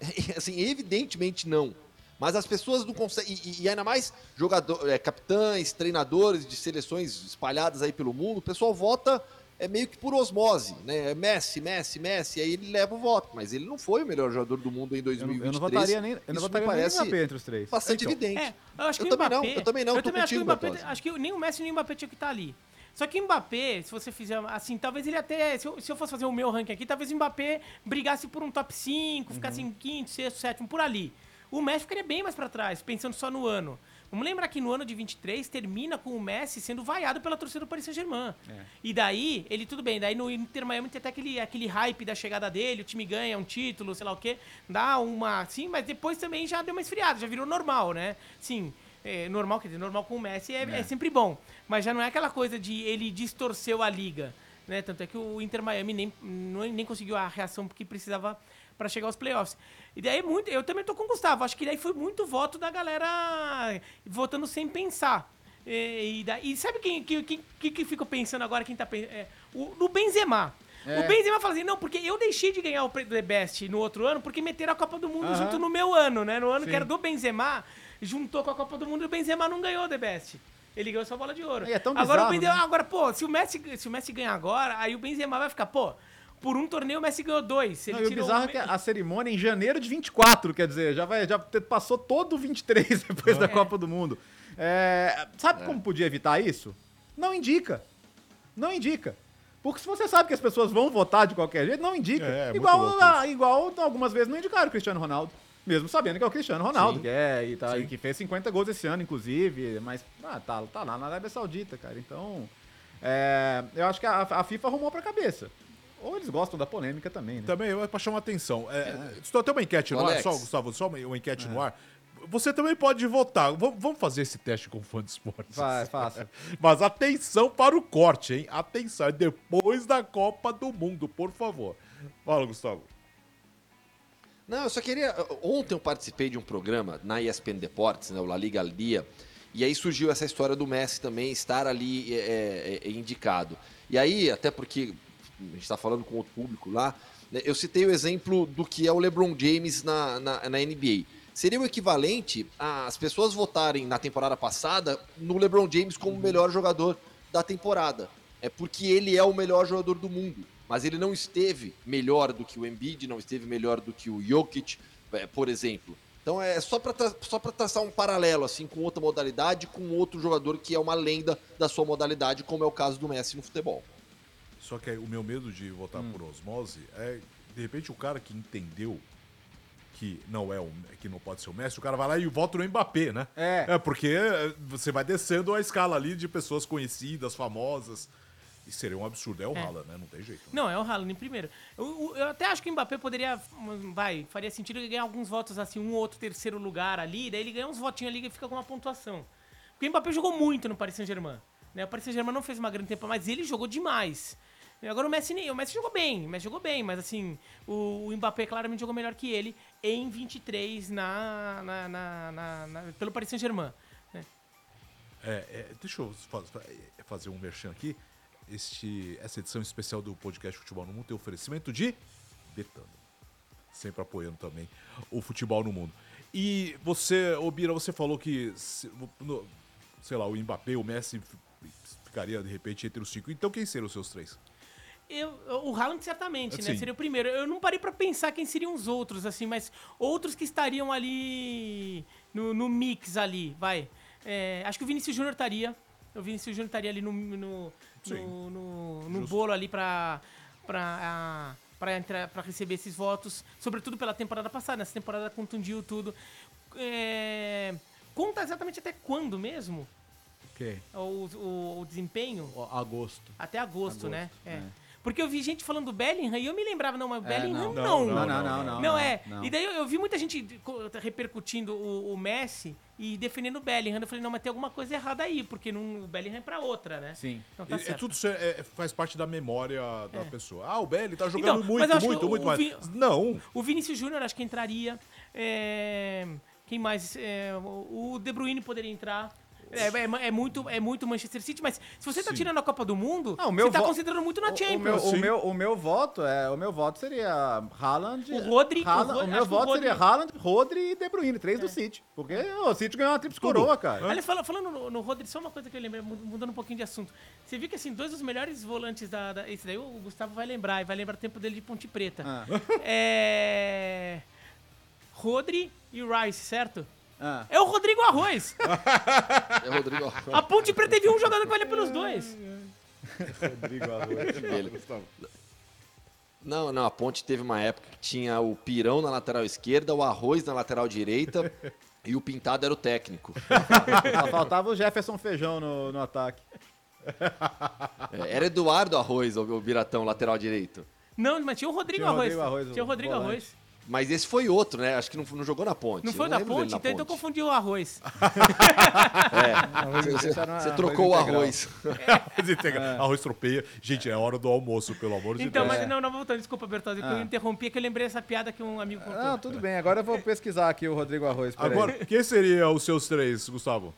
Assim, evidentemente não. Mas as pessoas não conseguem. E, e ainda mais jogador, é, capitães, treinadores de seleções espalhadas aí pelo mundo, o pessoal vota é meio que por osmose, né? É Messi, Messi, Messi, aí ele leva o voto. Mas ele não foi o melhor jogador do mundo em Eu não, 2023. eu não votaria nem, eu não Isso votaria me nem Mbappé entre os três. bastante Então, evidente. É, eu acho que Eu o também Mbappé, não, eu também não, Eu tô também acho que o contigo, Mbappé, acho que nem o Messi nem o Mbappé tinha que estar ali. Só que o Mbappé, se você fizer assim, talvez ele até, se eu, se eu fosse fazer o meu ranking aqui, talvez o Mbappé brigasse por um top 5, ficasse Uhum. em quinto, sexto, sétimo, por ali. O Messi ficaria bem mais pra trás, pensando só no ano. Vamos lembrar que no ano de 23 termina com o Messi sendo vaiado pela torcida do Paris Saint-Germain. E daí, ele tudo bem, daí no Inter Miami tem até aquele, aquele hype da chegada dele, o time ganha um título, sei lá o quê, dá uma, sim, mas depois também já deu uma esfriada, já virou normal, né? Sim, é, normal, quer dizer, normal com o Messi é, é sempre bom, mas já não é aquela coisa de ele distorceu a liga, né? Tanto é que o Inter Miami nem, não- nem conseguiu a reação que precisava para chegar aos playoffs. E daí muito, eu também tô com o Gustavo, acho que daí foi muito voto da galera votando sem pensar. E, e, daí- e sabe quem que, que, que, fica pensando agora, quem tá pensando? É, o, no Benzema. É. O Benzema fala assim, não, porque eu deixei de ganhar o The Best no outro ano porque meteram a Copa do Mundo junto no meu ano, né? No ano Sim. que era do Benzema, juntou com a Copa do Mundo e o Benzema não ganhou o The Best. Ele ganhou só a bola de ouro. E é tão agora, o bizarro, Benzema, né? agora, pô, se o, Messi, se o Messi ganhar agora, aí o Benzema vai ficar, pô, por um torneio o Messi ganhou dois. Se Não, ele e o bizarro um é que a cerimônia é em janeiro de 24, quer dizer, já, vai, já passou todo o 23 depois da Copa do Mundo. É, sabe como podia evitar isso? Não indica. Não indica. Porque se você sabe que as pessoas vão votar de qualquer jeito, não indica. É, é igual, a- igual algumas vezes não indicaram o Cristiano Ronaldo. Mesmo sabendo que é o Cristiano Ronaldo, Sim. que é, e, tá, e que fez 50 gols esse ano, inclusive. Mas ah, tá, tá lá na Arábia Saudita, cara. Então, é, eu acho que a, a FIFA arrumou pra cabeça. Ou eles gostam da polêmica também, né? Também é pra chamar atenção. É, Estou até uma enquete no ar, só, Gustavo, só uma, uma enquete É. no ar. Você também pode votar. V- vamos fazer esse teste com fã de esportes. Vai, faça. Mas atenção para o corte, hein? Atenção, é depois da Copa do Mundo, por favor. Fala, Gustavo. Não, eu só queria. Ontem eu participei de um programa na ESPN Deportes, né, o La Liga al Dia, e aí surgiu essa história do Messi também estar ali é, é, é, indicado. E aí, até porque a gente está falando com outro público lá, né, eu citei o exemplo do que é o LeBron James na, na, na NBA. Seria o equivalente às pessoas votarem na temporada passada no LeBron James como o melhor jogador da temporada. É porque ele é o melhor jogador do mundo. Mas ele não esteve melhor do que o Embiid, não esteve melhor do que o Jokic, é, por exemplo. Então é só para só pra traçar um paralelo assim com outra modalidade, com outro jogador que é uma lenda da sua modalidade, como é o caso do Messi no futebol. Só que aí o meu medo de votar Hum. por osmose é, de repente, o cara que entendeu que não é o, que não pode ser o Messi, o cara vai lá e vota no Mbappé, né? É. É, porque você vai descendo a escala ali de pessoas conhecidas, famosas. E seria um absurdo. É o É. Haaland, né? Não tem jeito. né? Não, é o Haaland em primeiro. Eu, eu- eu até acho que o Mbappé poderia, hum, vai, faria sentido ele ganhar alguns votos assim, um ou outro terceiro lugar ali, daí ele ganha uns votinhos ali e fica com uma pontuação. Porque o Mbappé jogou muito no Paris Saint-Germain. Né? O Paris Saint-Germain não fez uma grande tempo, mas ele jogou demais. Agora o Messi nem, o Messi jogou bem, o Messi jogou bem, mas assim, o, o Mbappé claramente jogou melhor que ele em 23 na, na, na- na- na- pelo Paris Saint-Germain. né? É, é, deixa eu fa- fa- fazer um merchan aqui. Este, essa edição especial do podcast Futebol no Mundo tem oferecimento de Betano. Sempre apoiando também o futebol no mundo. E você, ô Bira, você falou que, sei lá, o Mbappé, o Messi ficaria de repente entre os cinco. Então quem seriam os seus três? Eu, o Haaland certamente, né? Seria o primeiro. Eu não parei pra pensar quem seriam os outros, assim, mas outros que estariam ali no, no mix ali, vai. É, acho que o Vinícius Júnior estaria. O Vinícius Júnior estaria ali no, no, no, no- no bolo ali pra, pra, pra, entrar, pra receber esses votos. Sobretudo pela temporada passada. Nessa temporada contundiu tudo. É, conta exatamente até quando mesmo o, o, o desempenho? Ó, Agosto. Até agosto, Agosto, né? É. é. Porque eu vi gente falando do Bellingham e eu me lembrava, não, mas o É, Bellingham não. não. Não, Não, não, não, não. Não, é. não. E daí eu, eu vi muita gente repercutindo o, o Messi e defendendo o Bellingham. Eu falei, não, mas tem alguma coisa errada aí, porque não, o Bellingham é pra outra, né? Sim. Então tá É- é certo. tudo isso é- faz parte da memória da É. pessoa. Ah, o Belly tá jogando Então, muito, muito, o- muito o mais. Vi- Não. O Vinícius Júnior acho que entraria. É, Quem mais? É, o o De Bruyne poderia entrar. É, é- é muito, é muito Manchester City, mas se você tá Sim. tirando a Copa do Mundo, Não, o meu você tá vo- considerando muito na O- Champions. O meu, o, meu, o meu voto é, o meu voto seria Haaland, O Rodri- o Haaland- o, Rodri- meu acho que o voto seria Rodri- É. Haaland, Rodri e De Bruyne, três do City, porque o City ganhou uma tríplice coroa, cara. Aliás, fala- falando no, no Rodri, só uma coisa que eu lembrei, mu- mudando um pouquinho de assunto. Você viu que, assim, dois dos melhores volantes da... da- esse daí o Gustavo vai lembrar, e vai lembrar o tempo dele de Ponte Preta. Ah. É... Rodri e Rice, certo? Ah. É o Rodrigo Arroz. É Rodrigo. A Ponte Preta teve um jogador que valia pelos dois. Rodrigo Arroz. Não, não, a Ponte teve uma época que tinha o Pirão na lateral esquerda, o Arroz na lateral direita e o Pintado era o técnico. Só faltava o Jefferson Feijão no, no ataque. É, Era Eduardo Arroz, o o Biratão, lateral direito. Não, mas tinha o Rodrigo Tinha o Arroz. Rodrigo Arroz, o tinha o Rodrigo. Arroz. Mas esse foi outro, né? Acho que não, não jogou na Ponte. Não foi Eu da Ponte, na então, então Ponte. confundiu o Arroz. É, você, você arroz trocou o integral. arroz. Arroz integral. Arroz tropeia. Gente, é hora do almoço, pelo amor de Então, Deus. mas não, não, voltando, desculpa, Bertozzi, que eu Ah. interrompi, é que eu lembrei essa piada que um amigo contou. Não, tudo bem, agora eu vou pesquisar aqui o Rodrigo Arroz. Agora, quem seriam os seus três, Gustavo?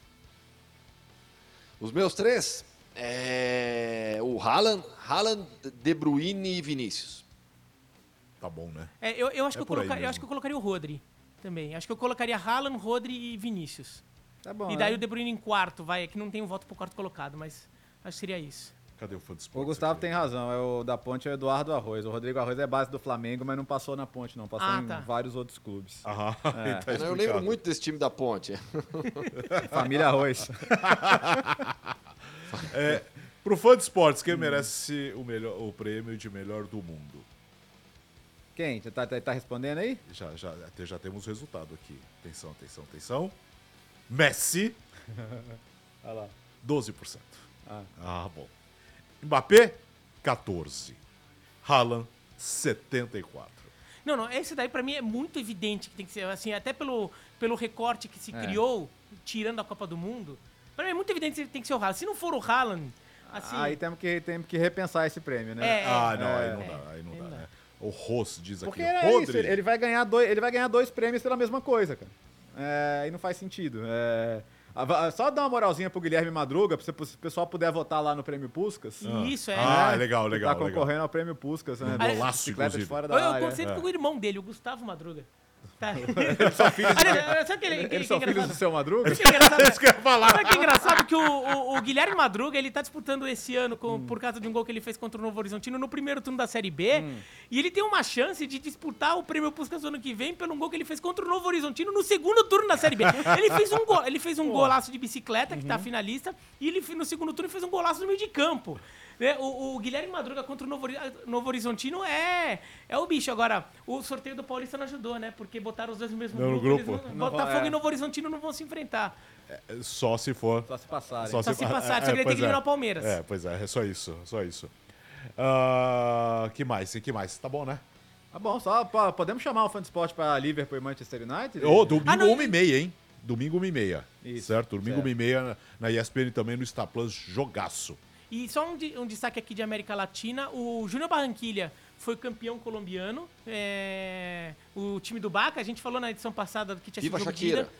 Os meus três é o Haaland, Haaland, De Bruyne e Vinícius. Tá bom, né? É, eu, eu, acho É que eu, eu acho que eu colocaria o Rodri também. Acho que eu colocaria Haaland, Rodri e Vinícius. Tá bom. e daí né? o De Bruyne em quarto, vai. É que não tem um voto pro quarto colocado, mas acho que seria isso. Cadê o fã de O Gustavo aqui? tem razão, é o da Ponte é o Eduardo Arroz. O Rodrigo Arroz é base do Flamengo, mas não passou na Ponte, não. Passou Ah, em tá. vários outros clubes. Aham, tá Eu lembro muito desse time da Ponte. Família Arroz. É, pro fã de esportes, quem merece o, melhor, o prêmio de melhor do mundo? Quem? Você tá, tá, tá respondendo aí? Já, já, já temos o resultado aqui. Atenção, atenção, atenção. Messi, Olha lá. 12%. Ah. Ah, bom. Mbappé, 14%. Haaland, 74%. Não, não, esse daí pra mim é muito evidente que tem que ser, assim, até pelo, pelo recorte que se É. criou, tirando a Copa do Mundo, pra mim é muito evidente que tem que ser o Haaland. Se não for o Haaland, assim... Aí temos que, temos que repensar esse prêmio, né? É, ah, não, aí é, não é, dá, aí não aí dá, não dá. né? O Ross diz Porque aqui, é Rodri. isso, ele vai, ganhar dois, ele vai ganhar dois prêmios pela mesma coisa, cara. É, aí não faz sentido. É, só dar uma moralzinha pro Guilherme Madruga, pra você- pro pessoal puder votar lá no Prêmio Puscas. Isso, é. Ah, né? legal, Que legal, Tá legal. concorrendo ao Prêmio Puscas, né? Golaço, Bicicleta de fora da Eu, eu área. conceito é. com o irmão dele, o Gustavo Madruga. Tá. São filhos, Aliás, sabe que ele, que, eles que são é do seu Madruga? Sabe que é engraçado? Isso que eu ia falar. Sabe que é engraçado que o, o- o Guilherme Madruga, ele tá disputando esse ano com- Hum. por causa de um gol que ele fez contra o Novo Horizontino no primeiro turno da Série B. Hum. E ele tem uma chance de disputar o prêmio Puskas ano que vem pelo gol que ele fez contra o Novo Horizontino no segundo turno da Série B. Ele fez um, ele fez um golaço de bicicleta, que tá Uhum. finalista, e ele no segundo turno fez um golaço no meio de campo. Né, o, o Guilherme Madruga contra o Novo, Novo Horizontino é, é o bicho. Agora, o sorteio do Paulista não ajudou, né? Porque botaram os dois no mesmo Não, no grupo. grupo. eles Não Botafogo é. e Novo Horizontino não vão se enfrentar. Só se for. Só se passarem. Só se passar, só que ele tem que eliminar o Palmeiras. É, pois é, é só isso, só isso. Ah, que mais? E que mais? Tá bom, né? Tá bom, só po- podemos chamar o fã de esporte pra Liverpool e Manchester United? Ô, domingo Ah, não, 1h30, hein? Domingo 1h30. Isso, certo? Domingo certo. 1h30 na, na ESPN também no Star Plus, jogaço. E só um, de- um destaque aqui de América Latina: o Júnior Barranquilha foi campeão colombiano. É, o time do Baca, a gente falou na edição passada que tinha Viva sido jogo de Shakira. ida.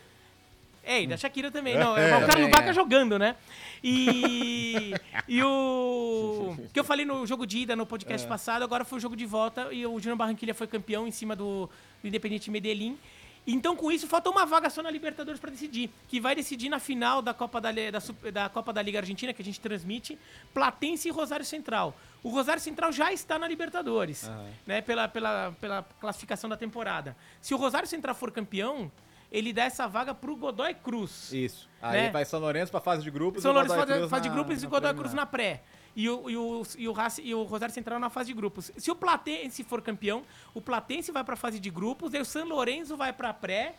É, e da Shakira também. Não, é, o Carlos também, Baca é. jogando, né? E, e o. que eu falei no jogo de ida no podcast passado, agora foi o jogo de volta e o Júnior Barranquilha foi campeão em cima do, do Independiente Medellín. Então, com isso, falta uma vaga só na Libertadores para decidir, que vai decidir na final da Copa da, da, da Copa da Liga Argentina, que a gente transmite, Platense e Rosário Central. O Rosário Central já está na Libertadores, né, pela, pela, pela classificação da temporada. Se o Rosário Central for campeão, ele dá essa vaga pro Godoy Cruz. Isso. Aí Né? vai São Lourenço pra fase de grupos. São o Lourenço faz, Cruz faz de grupos e Godoy. Cruz na pré. E o, e, o, e, o, Raci- e o Rosário Central na fase de grupos. Se o Platense for campeão, o Platense vai pra fase de grupos, daí o São Lourenço vai pra pré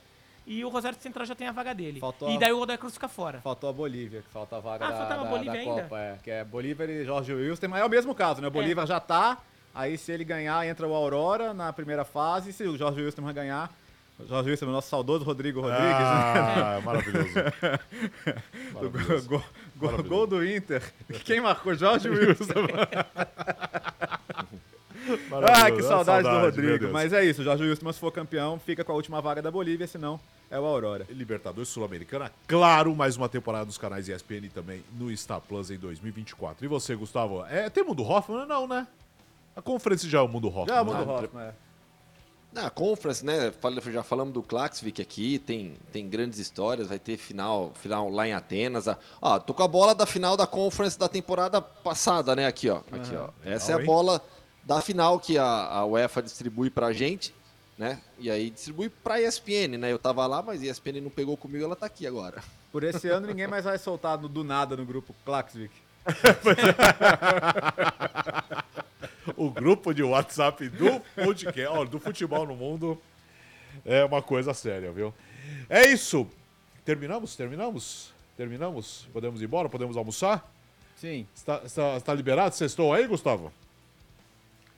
e o Rosário Central já tem a vaga dele. Faltou E a- daí o Godoy Cruz fica fora. Faltou a Bolívia, que falta a vaga Ah, da, faltava a da- Bolívia da ainda? Copa. É, que é Bolívar e Jorge Wilson. Mas é o mesmo caso, né? O Bolívar já tá, aí se ele ganhar, entra o Aurora na primeira fase. Se o Jorge Wilson vai ganhar, Jorge Wilson é nosso saudoso Rodrigo Rodrigues, né? Ah, maravilhoso. Do go- Maravilhoso. go- Maravilhoso. gol do Inter. Quem marcou? Jorge Wilson. ah, que Ah, saudade, do meu Rodrigo. Mas é isso, Jorge Wilson, se for campeão, fica com a última vaga da Bolívia, senão é o Aurora. Libertadores Sul-Americana, claro, mais uma temporada dos canais ESPN também no Star Plus em 2024. E você, Gustavo? É, tem Mundo Hoffman? Não, né? A conferência já é o Mundo Hoffman. Já né? muda o Ah, Hoffman, é. Na Conference, né? Já falamos do Klaxvik aqui, tem, tem grandes histórias, vai ter final, final lá em Atenas. Ah, Ó, tô com a bola da final da Conference da temporada passada, né? Aqui, ó. Aqui, ó. Essa é a bola da final que a, a UEFA distribui pra gente, né? E aí distribui pra ESPN, né? Eu tava lá, mas a ESPN não pegou comigo, ela tá aqui agora. Por esse ano, ninguém mais vai soltar do nada no grupo Klaxvik. O grupo de WhatsApp do podcast, ó, do futebol no mundo é uma coisa séria, viu? É isso. Terminamos? Terminamos? Terminamos? Podemos ir embora? Podemos almoçar? Sim. Está, está, está liberado? Sextou aí, Gustavo?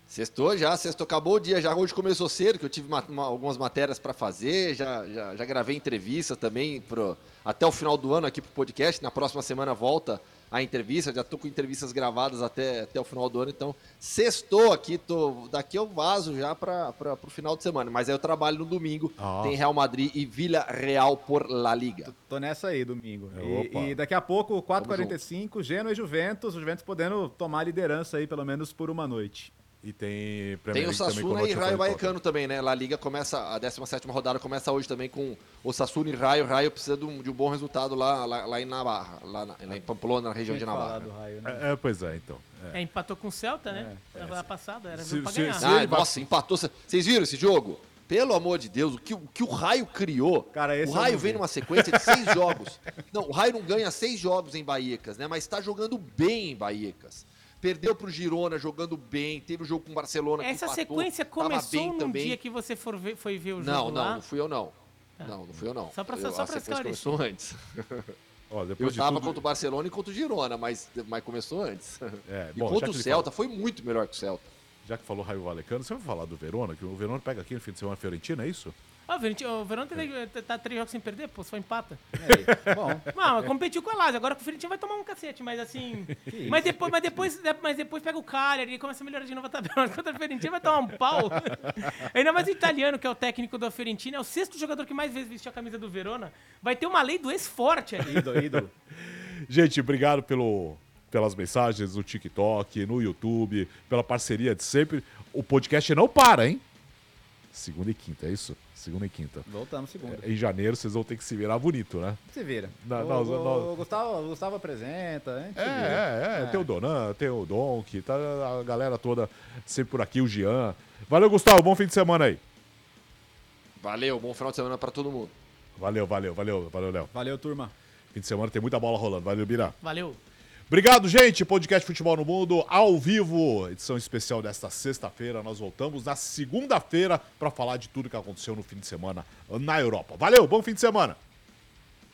Sextou já, sextou, acabou o dia já. Hoje começou cedo, que eu tive ma- ma- algumas matérias para fazer, já, já, já gravei entrevista também pro, até o final do ano aqui pro podcast. Na próxima semana volta a entrevista, já tô com entrevistas gravadas até, até o final do ano, então sextou aqui, tô, daqui eu vazo já para pro final de semana. Mas aí eu trabalho no domingo, Ah. tem Real Madrid e Vila Real por La Liga. Tô nessa aí, domingo. E, e daqui a pouco, 4h45, Genoa e Juventus. O Juventus podendo tomar a liderança aí, pelo menos por uma noite. E tem Premier Tem o também Sassuna e Nottingham Raio. Vallecano também, né? La Liga começa, a 17ª rodada começa hoje também com o Sassuna e Raio. Raio precisa de um, de um bom resultado lá, lá, lá em Navarra, lá, na- lá em Pamplona, na região de Navarra. Raio, né? É, é, pois é, então. É. É, empatou com o Celta, né? Na rodada passada, era Se- pra se- ganhar. se- Ah, nossa, empatou. Vocês viram esse jogo? Pelo amor de Deus, o que, o que o Raio criou. Cara, esse o Raio vem numa sequência de seis jogos. Não, o Raio não ganha seis jogos em Bahiecas, né? Mas tá jogando bem em Bahiecas. Perdeu pro Girona jogando bem, teve o jogo com o Barcelona. Essa empatou, sequência começou bem num também. dia que você for ver, foi ver o jogo Não, não, lá. não fui eu não. Não, não fui eu não. Só pra- Eu- só pra esclarecer. começou antes. Ó, Eu depois de tava tudo... contra o Barcelona e contra o Girona, mas, mas começou antes. É, e bom, já contra o Celta foi muito melhor que o Celta. Já que falou Raio Valecano, você vai falar do Verona, que o Verona pega aqui no fim de semana a Fiorentina, é isso? Ah, o Verona, o Verona tá, tá três jogos sem perder, pô, só empata. Bom, Não, competiu com a Lazio. Agora com o Fiorentina vai tomar um cacete, mas assim. Mas depois, mas, depois, mas depois pega o Cagliari e começa a melhorar de novo a tabela. Mas Contra o Fiorentina vai tomar um pau. Ainda mais o italiano, que é o técnico do Fiorentina, é o sexto jogador que mais vezes vestiu a camisa do Verona. Vai ter uma lei do ex-forte ali. ídolo, ídolo. Gente, obrigado pelo, pelas mensagens no TikTok, no YouTube, pela parceria de sempre. O podcast não para, hein? Segunda e quinta, é isso? Segunda e quinta. Voltamos segunda. Em janeiro vocês vão ter que se virar bonito, né? Se vira. Não, o, não, o- não. o Gustavo, o Gustavo apresenta, a gente É, vira. é, é, Tem o Donan, tem o Donk, tá a galera toda sempre por aqui, o Jean. Valeu, Gustavo. Bom fim de semana aí. Valeu, bom final de semana pra todo mundo. Valeu, valeu, valeu, valeu, Léo. Valeu, turma. Fim de semana tem muita bola rolando. Valeu, Bira. Valeu. Obrigado, gente. Podcast Futebol no Mundo, ao vivo, edição especial desta sexta-feira. Nós voltamos na segunda-feira para falar de tudo que aconteceu no fim de semana na Europa. Valeu, bom fim de semana.